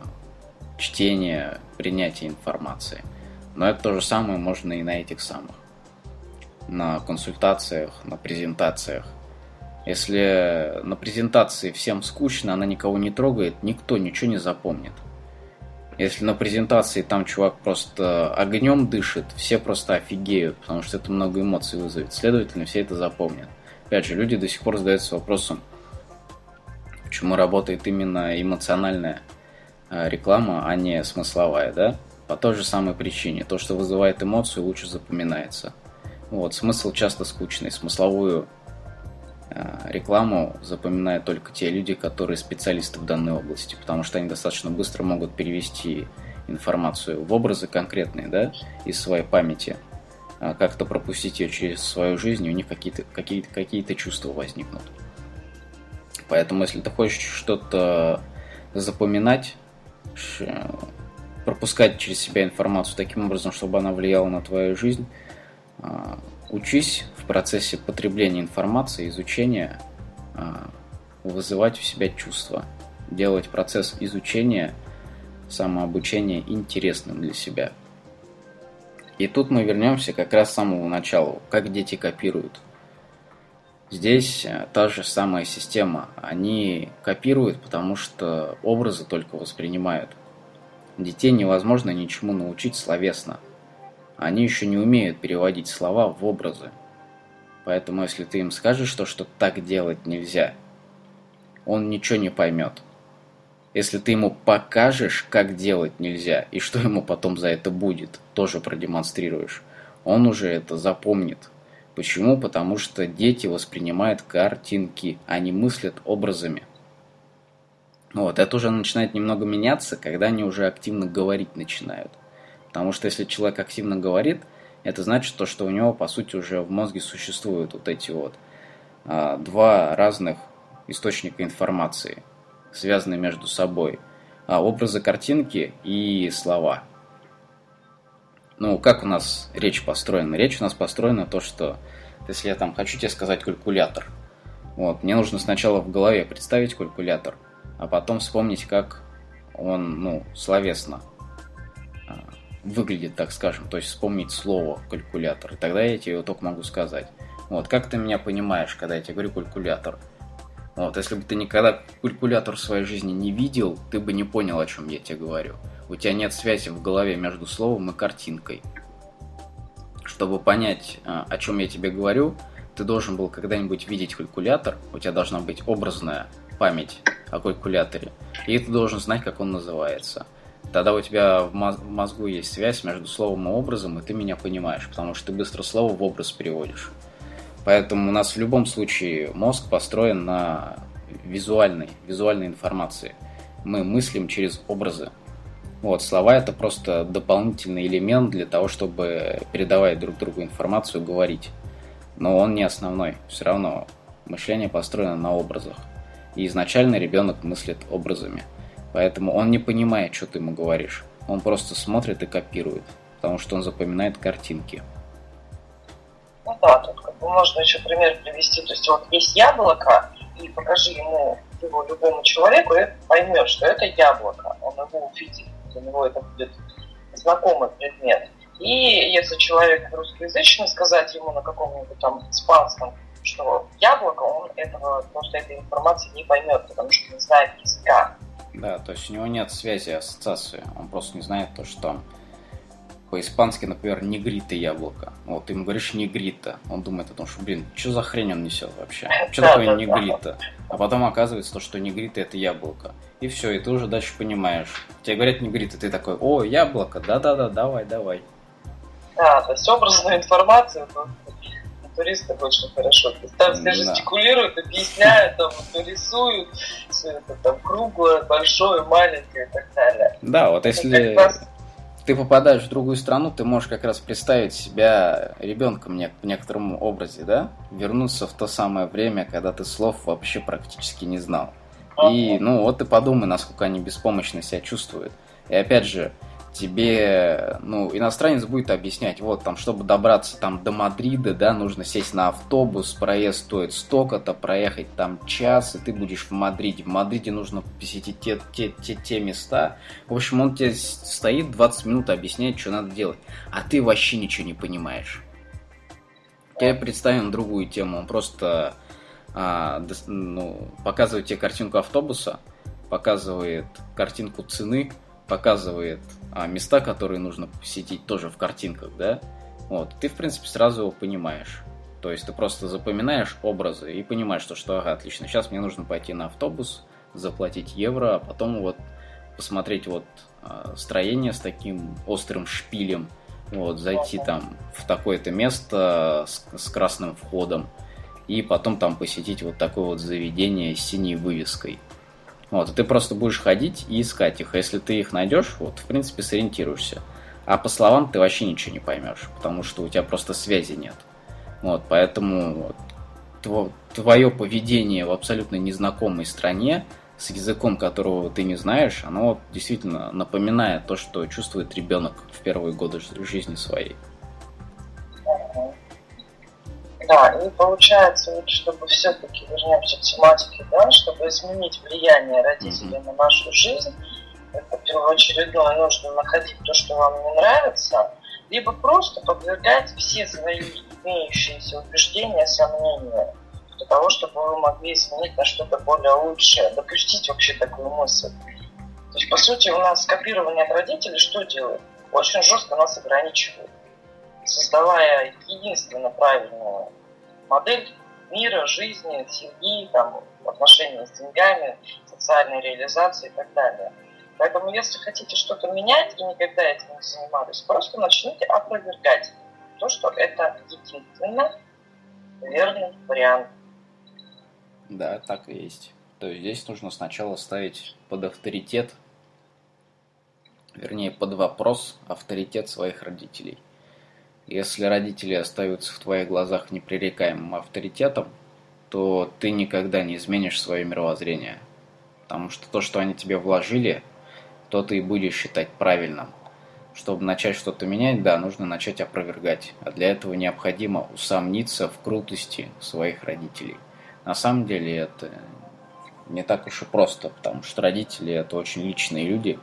чтения, принятия информации. Но это то же самое можно и на этих самых. На консультациях, на презентациях. Если на презентации всем скучно, она никого не трогает, никто ничего не запомнит. Если на презентации там чувак просто огнем дышит, все просто офигеют, потому что это много эмоций вызовет. Следовательно, все это запомнят. Опять же, люди до сих пор задаются вопросом, почему работает именно эмоциональная э, реклама, а не смысловая, да? По той же самой причине. То, что вызывает эмоцию, лучше запоминается. Вот, смысл часто скучный. Смысловую рекламу запоминают только те люди, которые специалисты в данной области, потому что они достаточно быстро могут перевести информацию в образы конкретные, да, из своей памяти, а как-то пропустить ее через свою жизнь, и у них какие-то какие какие чувства возникнут. Поэтому, если ты хочешь что-то запоминать, пропускать через себя информацию таким образом, чтобы она влияла на твою жизнь, а, учись в процессе потребления информации, изучения, а, вызывать у себя чувства, делать процесс изучения, самообучения интересным для себя. И тут мы вернемся как раз с самого начала, как дети копируют. Здесь э, та же самая система. Они копируют, потому что образы только воспринимают. Детей невозможно ничему научить словесно – они еще не умеют переводить слова в образы. Поэтому если ты им скажешь, что, что так делать нельзя, он ничего не поймет. Если ты ему покажешь, как делать нельзя, и что ему потом за это будет, тоже продемонстрируешь, он уже это запомнит. Почему? Потому что дети воспринимают картинки, они мыслят образами. Вот, это уже начинает немного меняться, когда они уже активно говорить начинают. Потому что если человек активно говорит, это значит то, что у него, по сути, уже в мозге существуют вот эти вот а, два разных источника информации, связанные между собой. А, образы картинки и слова. Ну, как у нас речь построена? Речь у нас построена то, что если я там хочу тебе сказать калькулятор, вот, мне нужно сначала в голове представить калькулятор, а потом вспомнить, как он, ну, словесно выглядит, так скажем, то есть вспомнить слово калькулятор, и тогда я тебе его только могу сказать. Вот, как ты меня понимаешь, когда я тебе говорю калькулятор? Вот, если бы ты никогда калькулятор в своей жизни не видел, ты бы не понял, о чем я тебе говорю. У тебя нет связи в голове между словом и картинкой. Чтобы понять, а, о чем я тебе говорю, ты должен был когда-нибудь видеть калькулятор, у тебя должна быть образная память о калькуляторе, и ты должен знать, как он называется тогда у тебя в мозгу есть связь между словом и образом, и ты меня понимаешь, потому что ты быстро слово в образ переводишь. Поэтому у нас в любом случае мозг построен на визуальной, визуальной информации. Мы мыслим через образы. Вот, слова это просто дополнительный элемент для того, чтобы передавать друг другу информацию, говорить. Но он не основной. Все равно мышление построено на образах. И изначально ребенок мыслит образами. Поэтому он не понимает, что ты ему говоришь. Он просто смотрит и копирует, потому что он запоминает картинки. Ну да, тут как бы можно еще пример привести. То есть вот есть яблоко, и покажи ему его любому человеку, и поймет, что это яблоко. Он его увидит, для него это будет знакомый предмет. И если человек русскоязычный, сказать ему на каком-нибудь там испанском, что яблоко, он этого, просто этой информации не поймет, потому что не знает языка. Да, то есть у него нет связи, ассоциации. Он просто не знает то, что там по-испански, например, негрита яблоко. Вот, ты ему говоришь негрита. Он думает о том, что, блин, что за хрень он несет вообще? Что такое негрита? А потом оказывается то, что негрита это яблоко. И все, и ты уже дальше понимаешь. Тебе говорят негрита, ты такой, о, яблоко, да-да-да, давай, давай. Да, то есть образную информацию туристы очень хорошо. Там все жестикулируют, объясняют, там, рисуют, все это там круглое, большое, маленькое и так далее. Да, вот если ты попадаешь в другую страну, ты можешь как раз представить себя ребенком в некотором образе, да? Вернуться в то самое время, когда ты слов вообще практически не знал. И, ну, вот ты подумай, насколько они беспомощно себя чувствуют. И опять же, тебе, ну, иностранец будет объяснять, вот, там, чтобы добраться там до Мадрида, да, нужно сесть на автобус, проезд стоит столько-то, проехать там час, и ты будешь в Мадриде. В Мадриде нужно посетить те, те, те, те места. В общем, он тебе стоит 20 минут, объясняет, что надо делать, а ты вообще ничего не понимаешь. Я представим другую тему, он просто а, ну, показывает тебе картинку автобуса, показывает картинку цены, показывает а, места, которые нужно посетить тоже в картинках, да, вот, ты, в принципе, сразу его понимаешь. То есть ты просто запоминаешь образы и понимаешь, что, что ага, отлично, сейчас мне нужно пойти на автобус, заплатить евро, а потом вот посмотреть вот а, строение с таким острым шпилем, вот, зайти там в такое-то место с, с красным входом, и потом там посетить вот такое вот заведение с синей вывеской. Вот, и ты просто будешь ходить и искать их. А если ты их найдешь, вот, в принципе, сориентируешься. А по словам ты вообще ничего не поймешь, потому что у тебя просто связи нет. Вот, поэтому вот, твое поведение в абсолютно незнакомой стране, с языком которого ты не знаешь, оно действительно напоминает то, что чувствует ребенок в первые годы жизни своей. Да, и получается, вот, чтобы все-таки вернемся к тематике, да, чтобы изменить влияние родителей mm-hmm. на нашу жизнь, это первоочередное нужно находить то, что вам не нравится, либо просто подвергать все свои имеющиеся убеждения сомнению, для того, чтобы вы могли изменить на что-то более лучшее, допустить вообще такую мысль. То есть, по сути, у нас копирование от родителей что делает? Очень жестко нас ограничивает создавая единственно правильную модель мира, жизни, семьи, там, отношения с деньгами, социальной реализации и так далее. Поэтому, если хотите что-то менять и никогда этим не занимались, просто начните опровергать то, что это единственно верный вариант. Да, так и есть. То есть здесь нужно сначала ставить под авторитет, вернее, под вопрос авторитет своих родителей – если родители остаются в твоих глазах непререкаемым авторитетом, то ты никогда не изменишь свое мировоззрение. Потому что то, что они тебе вложили, то ты и будешь считать правильным. Чтобы начать что-то менять, да, нужно начать опровергать. А для этого необходимо усомниться в крутости своих родителей. На самом деле это не так уж и просто, потому что родители это очень личные люди,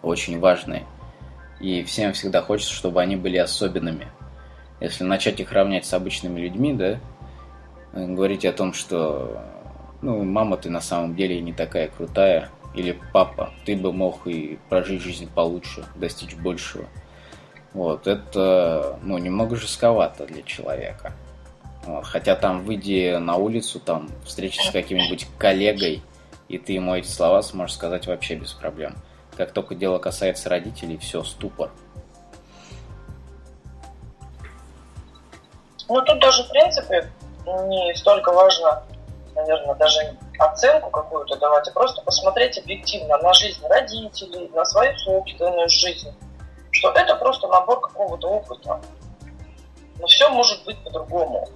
очень важные. И всем всегда хочется, чтобы они были особенными. Если начать их равнять с обычными людьми, да, говорить о том, что ну, мама ты на самом деле не такая крутая, или папа, ты бы мог и прожить жизнь получше, достичь большего. Вот, это, ну, немного жестковато для человека. Вот, хотя там, выйди на улицу, там, встречи с каким-нибудь коллегой, и ты ему эти слова сможешь сказать вообще без проблем. Как только дело касается родителей, все, ступор. Ну, тут даже, в принципе, не столько важно, наверное, даже оценку какую-то давать, а просто посмотреть объективно на жизнь родителей, на свою собственную жизнь, что это просто набор какого-то опыта. Но все может быть по-другому,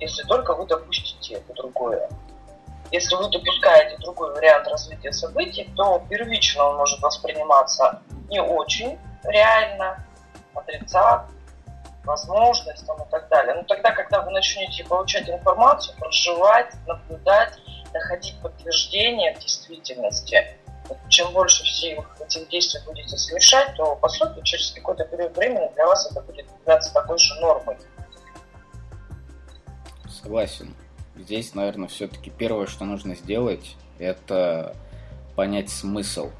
если только вы допустите это другое. Если вы допускаете другой вариант развития событий, то первично он может восприниматься не очень реально, отрицать возможность там, и так далее. Но тогда, когда вы начнете получать информацию, проживать, наблюдать, находить подтверждение в действительности, чем больше всех этих действий будете совершать, то, по сути, через какой-то период времени для вас это будет являться такой же нормой. Согласен здесь, наверное, все-таки первое, что нужно сделать, это понять смысл.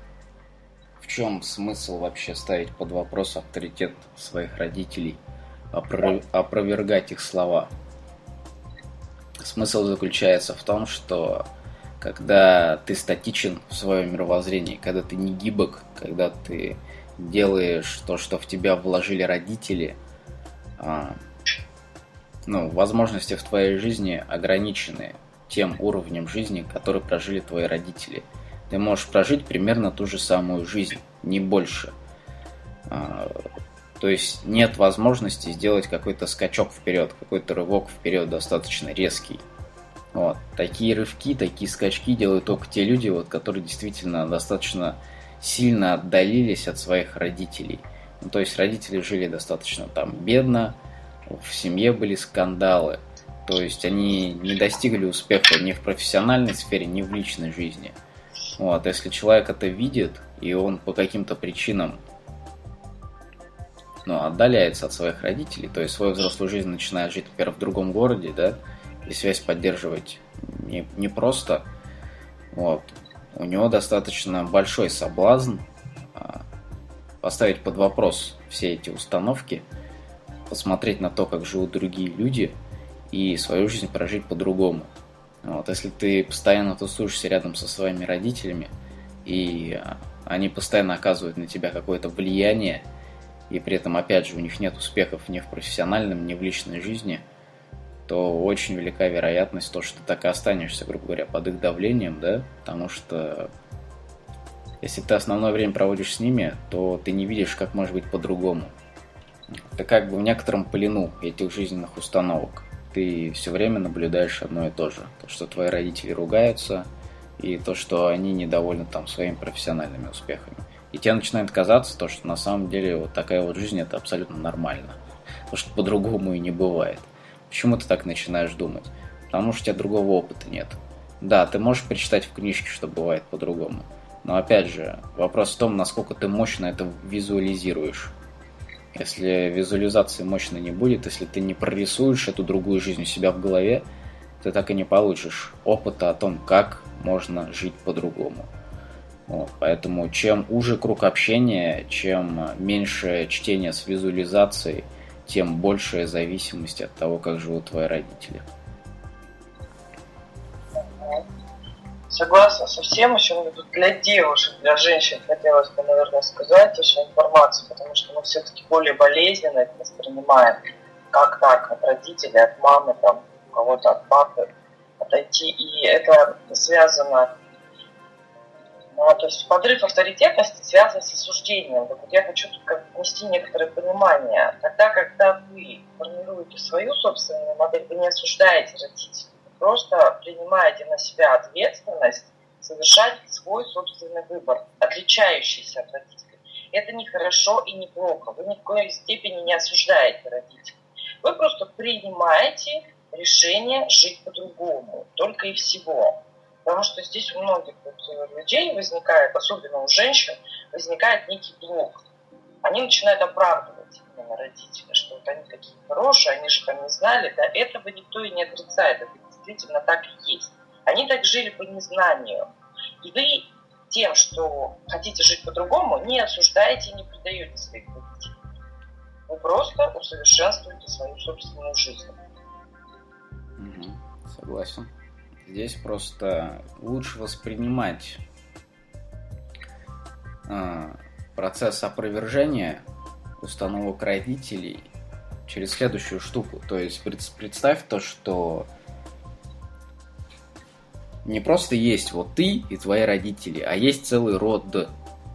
В чем смысл вообще ставить под вопрос авторитет своих родителей, опро- опровергать их слова? Смысл заключается в том, что когда ты статичен в своем мировоззрении, когда ты не гибок, когда ты делаешь то, что в тебя вложили родители, а, ну, возможности в твоей жизни ограничены тем уровнем жизни, который прожили твои родители. Ты можешь прожить примерно ту же самую жизнь, не больше. А, то есть нет возможности сделать какой-то скачок вперед, какой-то рывок вперед достаточно резкий. Вот. Такие рывки, такие скачки делают только те люди, вот, которые действительно достаточно сильно отдалились от своих родителей. Ну, то есть родители жили достаточно там бедно, в семье были скандалы. То есть они не достигли успеха ни в профессиональной сфере, ни в личной жизни. Вот, если человек это видит, и он по каким-то причинам ну, отдаляется от своих родителей, то есть свою взрослую жизнь начинает жить, например, в другом городе, да, и связь поддерживать не, не просто. Вот. У него достаточно большой соблазн а, поставить под вопрос все эти установки, посмотреть на то, как живут другие люди, и свою жизнь прожить по-другому. Вот, если ты постоянно тусуешься рядом со своими родителями, и они постоянно оказывают на тебя какое-то влияние, и при этом, опять же, у них нет успехов ни в профессиональном, ни в личной жизни, то очень велика вероятность то, что ты так и останешься, грубо говоря, под их давлением, да, потому что если ты основное время проводишь с ними, то ты не видишь, как может быть по-другому. Ты как бы в некотором плену этих жизненных установок. Ты все время наблюдаешь одно и то же. То, что твои родители ругаются, и то, что они недовольны там своими профессиональными успехами. И тебе начинает казаться то, что на самом деле вот такая вот жизнь это абсолютно нормально. Потому что по-другому и не бывает. Почему ты так начинаешь думать? Потому что у тебя другого опыта нет. Да, ты можешь прочитать в книжке, что бывает по-другому. Но опять же, вопрос в том, насколько ты мощно это визуализируешь. Если визуализации мощно не будет, если ты не прорисуешь эту другую жизнь у себя в голове, ты так и не получишь опыта о том, как можно жить по-другому. Вот, поэтому чем уже круг общения, чем меньше чтения с визуализацией, тем большая зависимость от того, как живут твои родители. Согласна со всем, еще для девушек, для женщин хотелось бы, наверное, сказать еще информацию, потому что мы все-таки более болезненно это воспринимаем, как так, от родителей, от мамы, там, у кого-то от папы отойти. И это связано ну, то есть подрыв авторитетности связан с осуждением. Так вот я хочу тут как внести некоторое понимание. Тогда, когда вы формируете свою собственную модель, вы не осуждаете родителей, просто принимаете на себя ответственность совершать свой собственный выбор, отличающийся от родителей. Это не хорошо и не плохо. Вы ни в коей степени не осуждаете родителей. Вы просто принимаете решение жить по-другому, только и всего. Потому что здесь у многих э, людей возникает, особенно у женщин, возникает некий блок. Они начинают оправдывать именно родителей, что вот они такие хорошие, они же там не знали. Да, этого никто и не отрицает, это действительно так и есть. Они так жили по незнанию. И вы тем, что хотите жить по-другому, не осуждаете и не предаете своих родителей. Вы просто усовершенствуете свою собственную жизнь. Угу, согласен. Здесь просто лучше воспринимать э, процесс опровержения установок родителей через следующую штуку. То есть представь то, что не просто есть вот ты и твои родители, а есть целый род,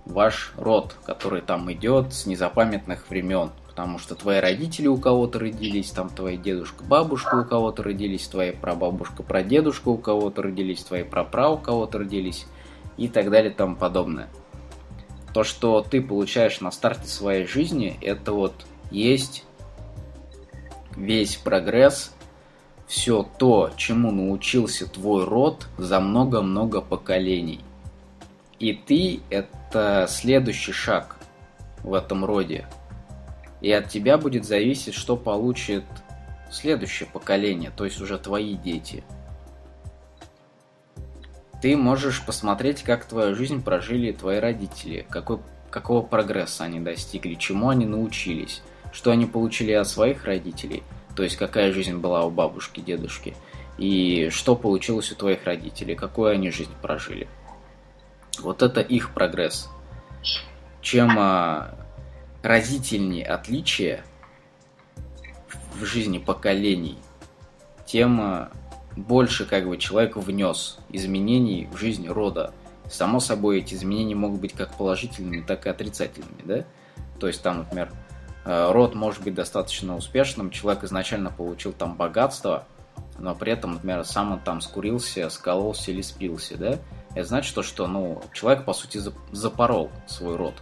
ваш род, который там идет с незапамятных времен потому что твои родители у кого-то родились, там твои дедушка, бабушка у кого-то родились, твоя прабабушка, прадедушка у кого-то родились, твои прапра у кого-то родились и так далее и тому подобное. То, что ты получаешь на старте своей жизни, это вот есть весь прогресс, все то, чему научился твой род за много-много поколений. И ты – это следующий шаг в этом роде. И от тебя будет зависеть, что получит следующее поколение, то есть уже твои дети. Ты можешь посмотреть, как твою жизнь прожили твои родители, какой, какого прогресса они достигли, чему они научились, что они получили от своих родителей, то есть какая жизнь была у бабушки, дедушки, и что получилось у твоих родителей, какую они жизнь прожили. Вот это их прогресс. Чем а, разительнее отличия в жизни поколений, тем больше как бы человек внес изменений в жизнь рода. Само собой, эти изменения могут быть как положительными, так и отрицательными, да? То есть там, например, род может быть достаточно успешным, человек изначально получил там богатство, но при этом, например, сам он там скурился, скололся или спился, да? Это значит, то, что, ну, человек, по сути, запорол свой род.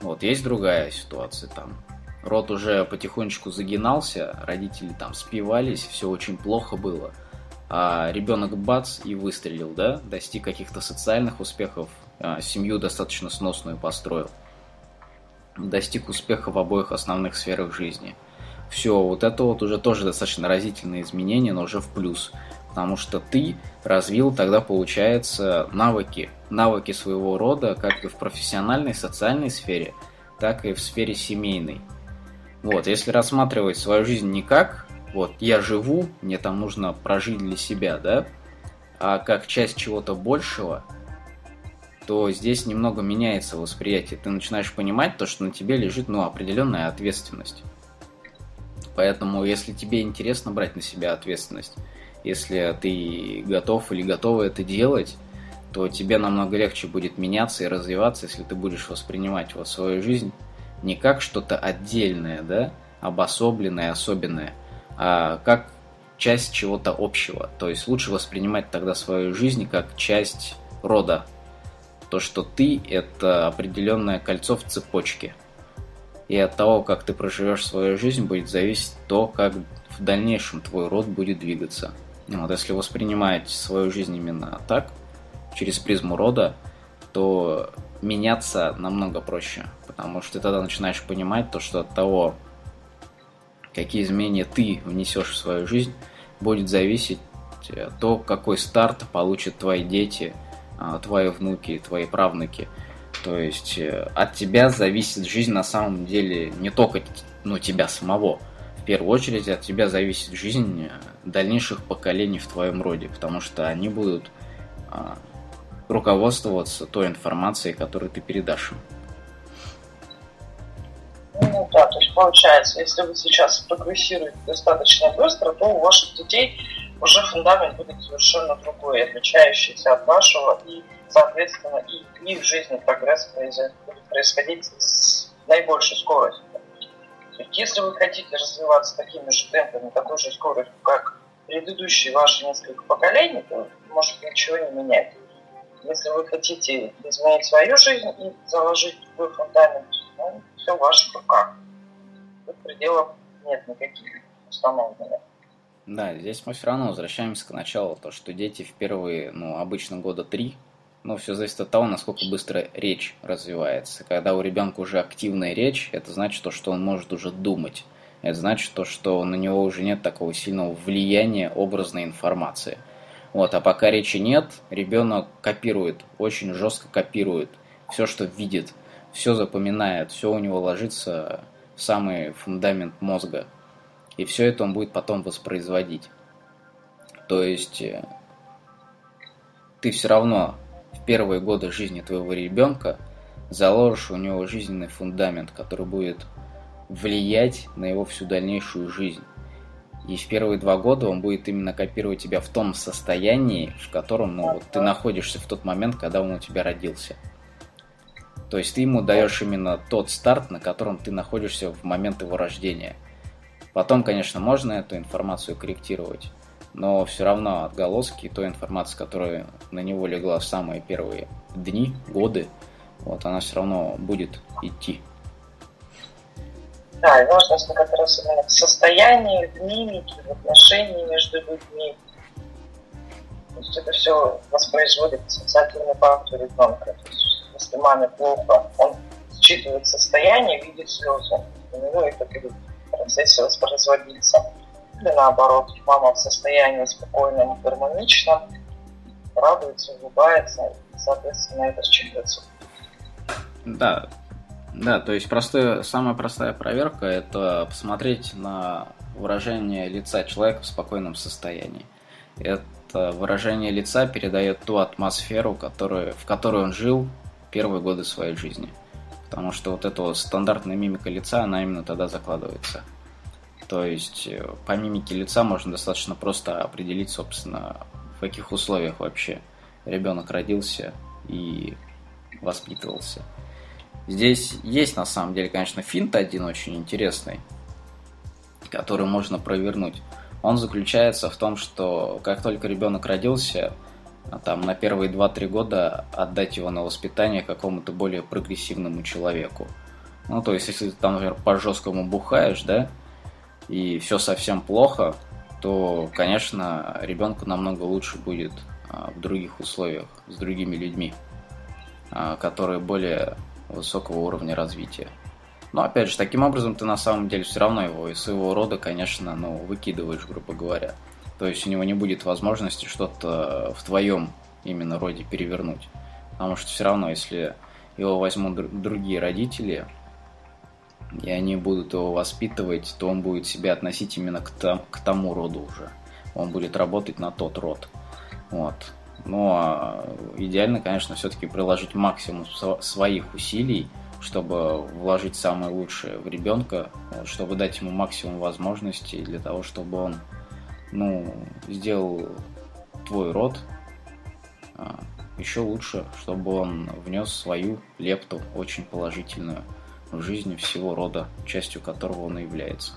Вот, есть другая ситуация там. Рот уже потихонечку загинался, родители там спивались, все очень плохо было. А ребенок бац и выстрелил, да, достиг каких-то социальных успехов, а, семью достаточно сносную построил. Достиг успеха в обоих основных сферах жизни. все, вот это вот уже тоже достаточно разительные изменения, но уже в плюс. Потому что ты развил тогда, получается, навыки. Навыки своего рода, как и в профессиональной, социальной сфере, так и в сфере семейной. Вот, если рассматривать свою жизнь не как вот я живу, мне там нужно прожить для себя, да, а как часть чего-то большего, то здесь немного меняется восприятие. Ты начинаешь понимать то, что на тебе лежит ну, определенная ответственность. Поэтому, если тебе интересно брать на себя ответственность, если ты готов или готова это делать, то тебе намного легче будет меняться и развиваться, если ты будешь воспринимать вот свою жизнь не как что-то отдельное, да, обособленное, особенное, а как часть чего-то общего. То есть лучше воспринимать тогда свою жизнь как часть рода. То, что ты – это определенное кольцо в цепочке. И от того, как ты проживешь свою жизнь, будет зависеть то, как в дальнейшем твой род будет двигаться. Вот, если воспринимать свою жизнь именно так, через призму рода, то меняться намного проще, потому что ты тогда начинаешь понимать то, что от того, какие изменения ты внесешь в свою жизнь, будет зависеть э, то, какой старт получат твои дети, твои внуки, твои правнуки. То есть э, от тебя зависит жизнь на самом деле не только ну, тебя самого. В первую очередь от тебя зависит жизнь э, дальнейших поколений в твоем роде, потому что они будут а, руководствоваться той информацией, которую ты передашь им. Ну да, то есть получается, если вы сейчас прогрессируете достаточно быстро, то у ваших детей уже фундамент будет совершенно другой, отличающийся от вашего, и, соответственно, и в их жизни прогресс будет происходить с наибольшей скоростью. Если вы хотите развиваться такими же темпами, такой же скоростью, как предыдущие ваши несколько поколений, то может ничего не менять. Если вы хотите изменить свою жизнь и заложить свой фундамент, ну, все в ваших руках. Тут пределов нет никаких установленных. Да, здесь мы все равно возвращаемся к началу, то что дети в первые, ну, обычно года три, но все зависит от того, насколько быстро речь развивается. Когда у ребенка уже активная речь, это значит то, что он может уже думать. Это значит то, что на него уже нет такого сильного влияния образной информации. Вот, а пока речи нет, ребенок копирует, очень жестко копирует все, что видит все запоминает, все у него ложится в самый фундамент мозга. И все это он будет потом воспроизводить. То есть э, ты все равно в первые годы жизни твоего ребенка заложишь у него жизненный фундамент, который будет влиять на его всю дальнейшую жизнь. И в первые два года он будет именно копировать тебя в том состоянии, в котором ну, вот, ты находишься в тот момент, когда он у тебя родился. То есть ты ему даешь именно тот старт, на котором ты находишься в момент его рождения. Потом, конечно, можно эту информацию корректировать, но все равно отголоски той информации, которая на него легла в самые первые дни, годы, вот она все равно будет идти. Да, и важно как раз именно в состоянии, в мимике, в отношении между людьми. То есть это все воспроизводит социальный фактор ребенка. То есть если маме плохо, он считывает состояние, видит слезы. У него это будет процессе воспроизводиться. Или наоборот, мама в состоянии спокойном, гармоничном, радуется, улыбается, и, соответственно, это считывается. Да, да, то есть простая, самая простая проверка – это посмотреть на выражение лица человека в спокойном состоянии. Это выражение лица передает ту атмосферу, которую, в которой он жил первые годы своей жизни. Потому что вот эта стандартная мимика лица, она именно тогда закладывается. То есть э, по мимике лица можно достаточно просто определить, собственно, в каких условиях вообще ребенок родился и воспитывался. Здесь есть на самом деле, конечно, финт один очень интересный, который можно провернуть. Он заключается в том, что как только ребенок родился, там на первые 2-3 года отдать его на воспитание какому-то более прогрессивному человеку. Ну, то есть, если ты там, например, по-жесткому бухаешь, да, и все совсем плохо, то, конечно, ребенку намного лучше будет а, в других условиях, с другими людьми, а, которые более высокого уровня развития. Но опять же, таким образом ты на самом деле все равно его из своего рода, конечно, ну, выкидываешь, грубо говоря. То есть у него не будет возможности что-то в твоем именно роде перевернуть. Потому что все равно, если его возьмут другие родители, и они будут его воспитывать, то он будет себя относить именно к, там, к тому роду уже. Он будет работать на тот род. Вот. Но а, идеально, конечно, все-таки приложить максимум своих усилий, чтобы вложить самое лучшее в ребенка, чтобы дать ему максимум возможностей для того, чтобы он ну, сделал твой род а, еще лучше, чтобы он внес свою лепту очень положительную в жизнь всего рода, частью которого он и является.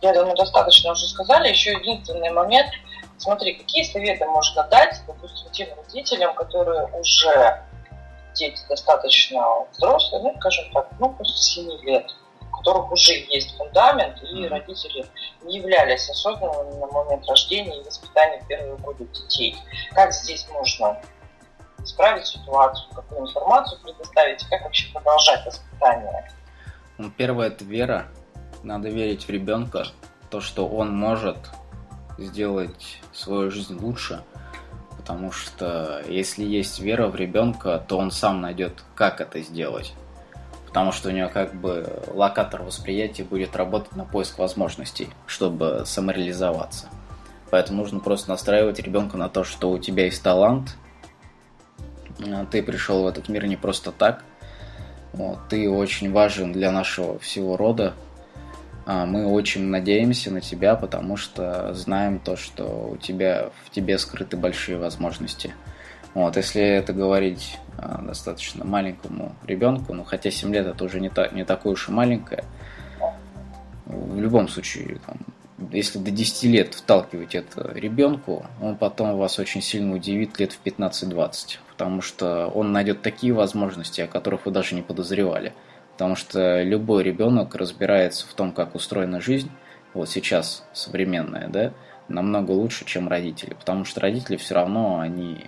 Я думаю, достаточно уже сказали. Еще единственный момент. Смотри, какие советы можно дать, допустим, тем родителям, которые уже дети достаточно взрослые, ну, скажем так, ну, после 7 лет, которых уже есть фундамент, и родители не являлись осознанными на момент рождения и воспитания в первые годы детей. Как здесь можно исправить ситуацию, какую информацию предоставить, как вообще продолжать воспитание? Ну, первое – это вера. Надо верить в ребенка, то, что он может сделать свою жизнь лучше, потому что если есть вера в ребенка, то он сам найдет, как это сделать. Потому что у него как бы локатор восприятия будет работать на поиск возможностей, чтобы самореализоваться. Поэтому нужно просто настраивать ребенка на то, что у тебя есть талант, а ты пришел в этот мир не просто так, вот, ты очень важен для нашего всего рода, а, мы очень надеемся на тебя, потому что знаем то, что у тебя в тебе скрыты большие возможности. Вот, если это говорить а, достаточно маленькому ребенку, ну хотя 7 лет это уже не, та, не такое уж и маленькое, в любом случае, там, если до 10 лет вталкивать это ребенку, он потом вас очень сильно удивит лет в 15-20, потому что он найдет такие возможности, о которых вы даже не подозревали. Потому что любой ребенок разбирается в том, как устроена жизнь, вот сейчас современная, да, намного лучше, чем родители. Потому что родители все равно, они,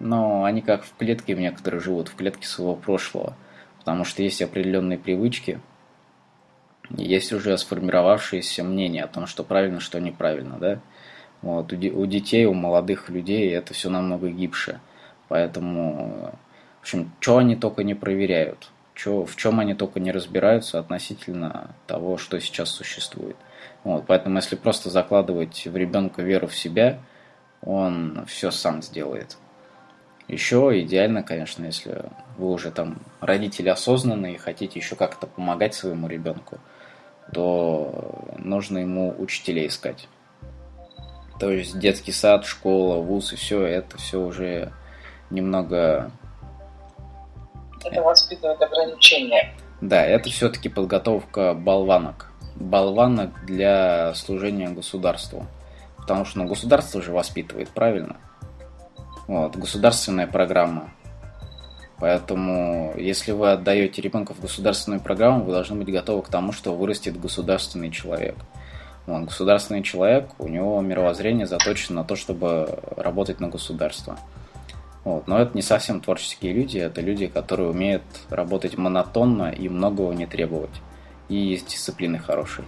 ну, они как в клетке в некоторые живут, в клетке своего прошлого. Потому что есть определенные привычки, есть уже сформировавшиеся мнения о том, что правильно, что неправильно, да. Вот, у, у детей, у молодых людей это все намного гибше. Поэтому, в общем, что они только не проверяют чё, в чем они только не разбираются относительно того, что сейчас существует. Вот, поэтому если просто закладывать в ребенка веру в себя, он все сам сделает. Еще идеально, конечно, если вы уже там родители осознанные и хотите еще как-то помогать своему ребенку, то нужно ему учителей искать. То есть детский сад, школа, вуз и все, это все уже немного это воспитывает ограничения. Да, это все-таки подготовка болванок. Болванок для служения государству. Потому что ну, государство же воспитывает, правильно? Вот, государственная программа. Поэтому, если вы отдаете ребенка в государственную программу, вы должны быть готовы к тому, что вырастет государственный человек. Вот, государственный человек, у него мировоззрение заточено на то, чтобы работать на государство. Вот. Но это не совсем творческие люди, это люди, которые умеют работать монотонно и многого не требовать. И есть дисциплины хорошие.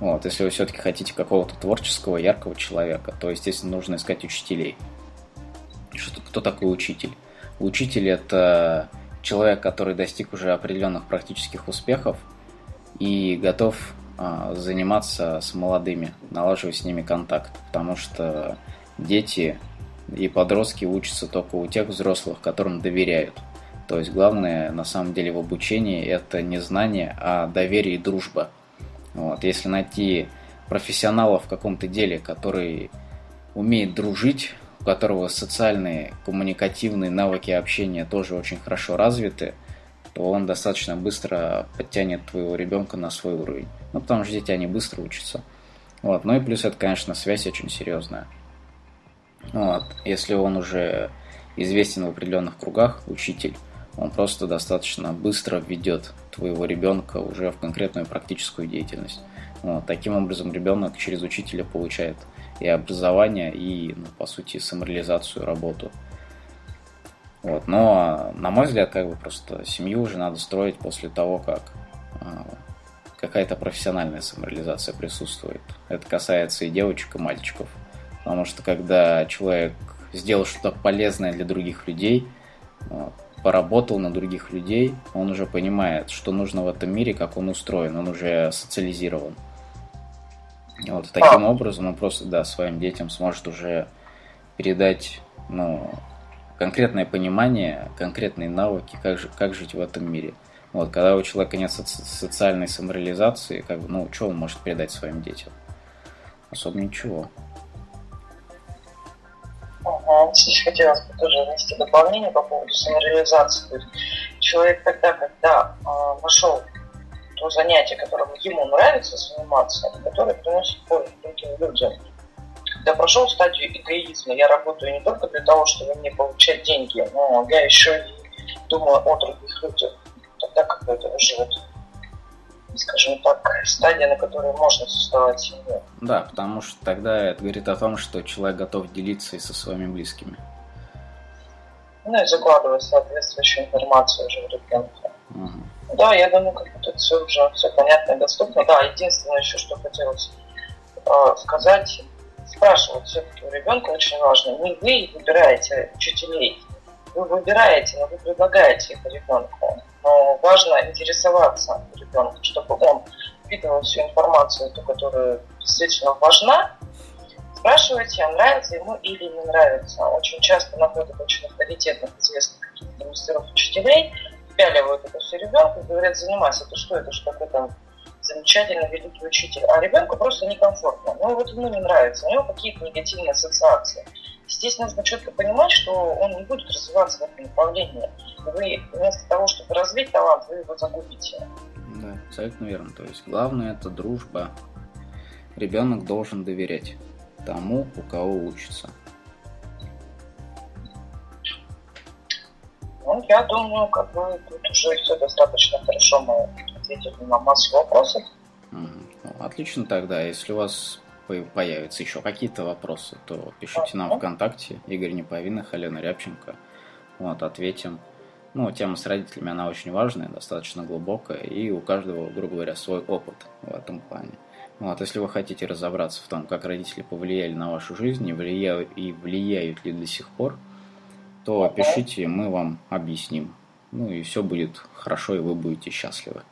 Вот. Если вы все-таки хотите какого-то творческого, яркого человека, то, естественно, нужно искать учителей. Что, кто такой учитель? Учитель – это человек, который достиг уже определенных практических успехов и готов а, заниматься с молодыми, налаживать с ними контакт. Потому что дети и подростки учатся только у тех взрослых, которым доверяют. То есть главное на самом деле в обучении это не знание, а доверие и дружба. Вот. Если найти профессионала в каком-то деле, который умеет дружить, у которого социальные, коммуникативные навыки общения тоже очень хорошо развиты, то он достаточно быстро подтянет твоего ребенка на свой уровень. Ну, потому что дети, они быстро учатся. Вот. Ну и плюс это, конечно, связь очень серьезная. Вот. Если он уже известен в определенных кругах, учитель, он просто достаточно быстро введет твоего ребенка уже в конкретную практическую деятельность. Вот. Таким образом, ребенок через учителя получает и образование, и, ну, по сути, самореализацию, работу. Вот. Но, на мой взгляд, как бы просто семью уже надо строить после того, как а, какая-то профессиональная самореализация присутствует. Это касается и девочек, и мальчиков. Потому что когда человек сделал что-то полезное для других людей, поработал на других людей, он уже понимает, что нужно в этом мире, как он устроен, он уже социализирован. Вот таким образом он просто, да, своим детям сможет уже передать, ну, конкретное понимание, конкретные навыки, как, же, как жить в этом мире. Вот, когда у человека нет соци- социальной самореализации, как бы, ну, что он может передать своим детям? Особо ничего. Ага, здесь хотелось бы тоже внести дополнение по поводу самореализации. То есть человек тогда, когда э, нашел то занятие, которым ему нравится заниматься, и которое приносит пользу другим людям, когда прошел стадию эгоизма, я работаю не только для того, чтобы мне получать деньги, но я еще и думаю о других людях. Тогда как это уже вот скажем так, стадия, на которой можно создавать семью. Да, потому что тогда это говорит о том, что человек готов делиться и со своими близкими. Ну и закладывать соответствующую информацию уже в ребенка. Угу. Да, я думаю, как тут все уже все понятно и доступно. Да, единственное еще, что хотелось э, сказать, спрашивать все-таки у ребенка очень важно. Не вы выбираете учителей, вы выбираете, но вы предлагаете их ребенку. Но важно интересоваться ребенком, чтобы он впитывал всю информацию, ту, которая действительно важна, спрашивайте, а нравится ему или не нравится. Очень часто находят очень авторитетных, известных мастеров учителей, впяливают это все ребенку и говорят, занимайся, это что, это что какой-то замечательный великий учитель. А ребенку просто некомфортно. Ну вот ему не нравится, у него какие-то негативные ассоциации. Здесь нужно четко понимать, что он не будет развиваться в этом направлении. Вы вместо того, чтобы развить талант, вы его загубите. Да, абсолютно верно. То есть главное это дружба. Ребенок должен доверять тому, у кого учится. Ну, я думаю, как бы тут уже все достаточно хорошо мы ответили на массу вопросов. Ну, отлично тогда. Если у вас появятся еще какие-то вопросы, то пишите нам ВКонтакте. Игорь Неповинных, Алена Рябченко. Вот, ответим. Ну, тема с родителями, она очень важная, достаточно глубокая, и у каждого, грубо говоря, свой опыт в этом плане. Вот, если вы хотите разобраться в том, как родители повлияли на вашу жизнь и влияют, и влияют ли до сих пор, то пишите, мы вам объясним. Ну и все будет хорошо, и вы будете счастливы.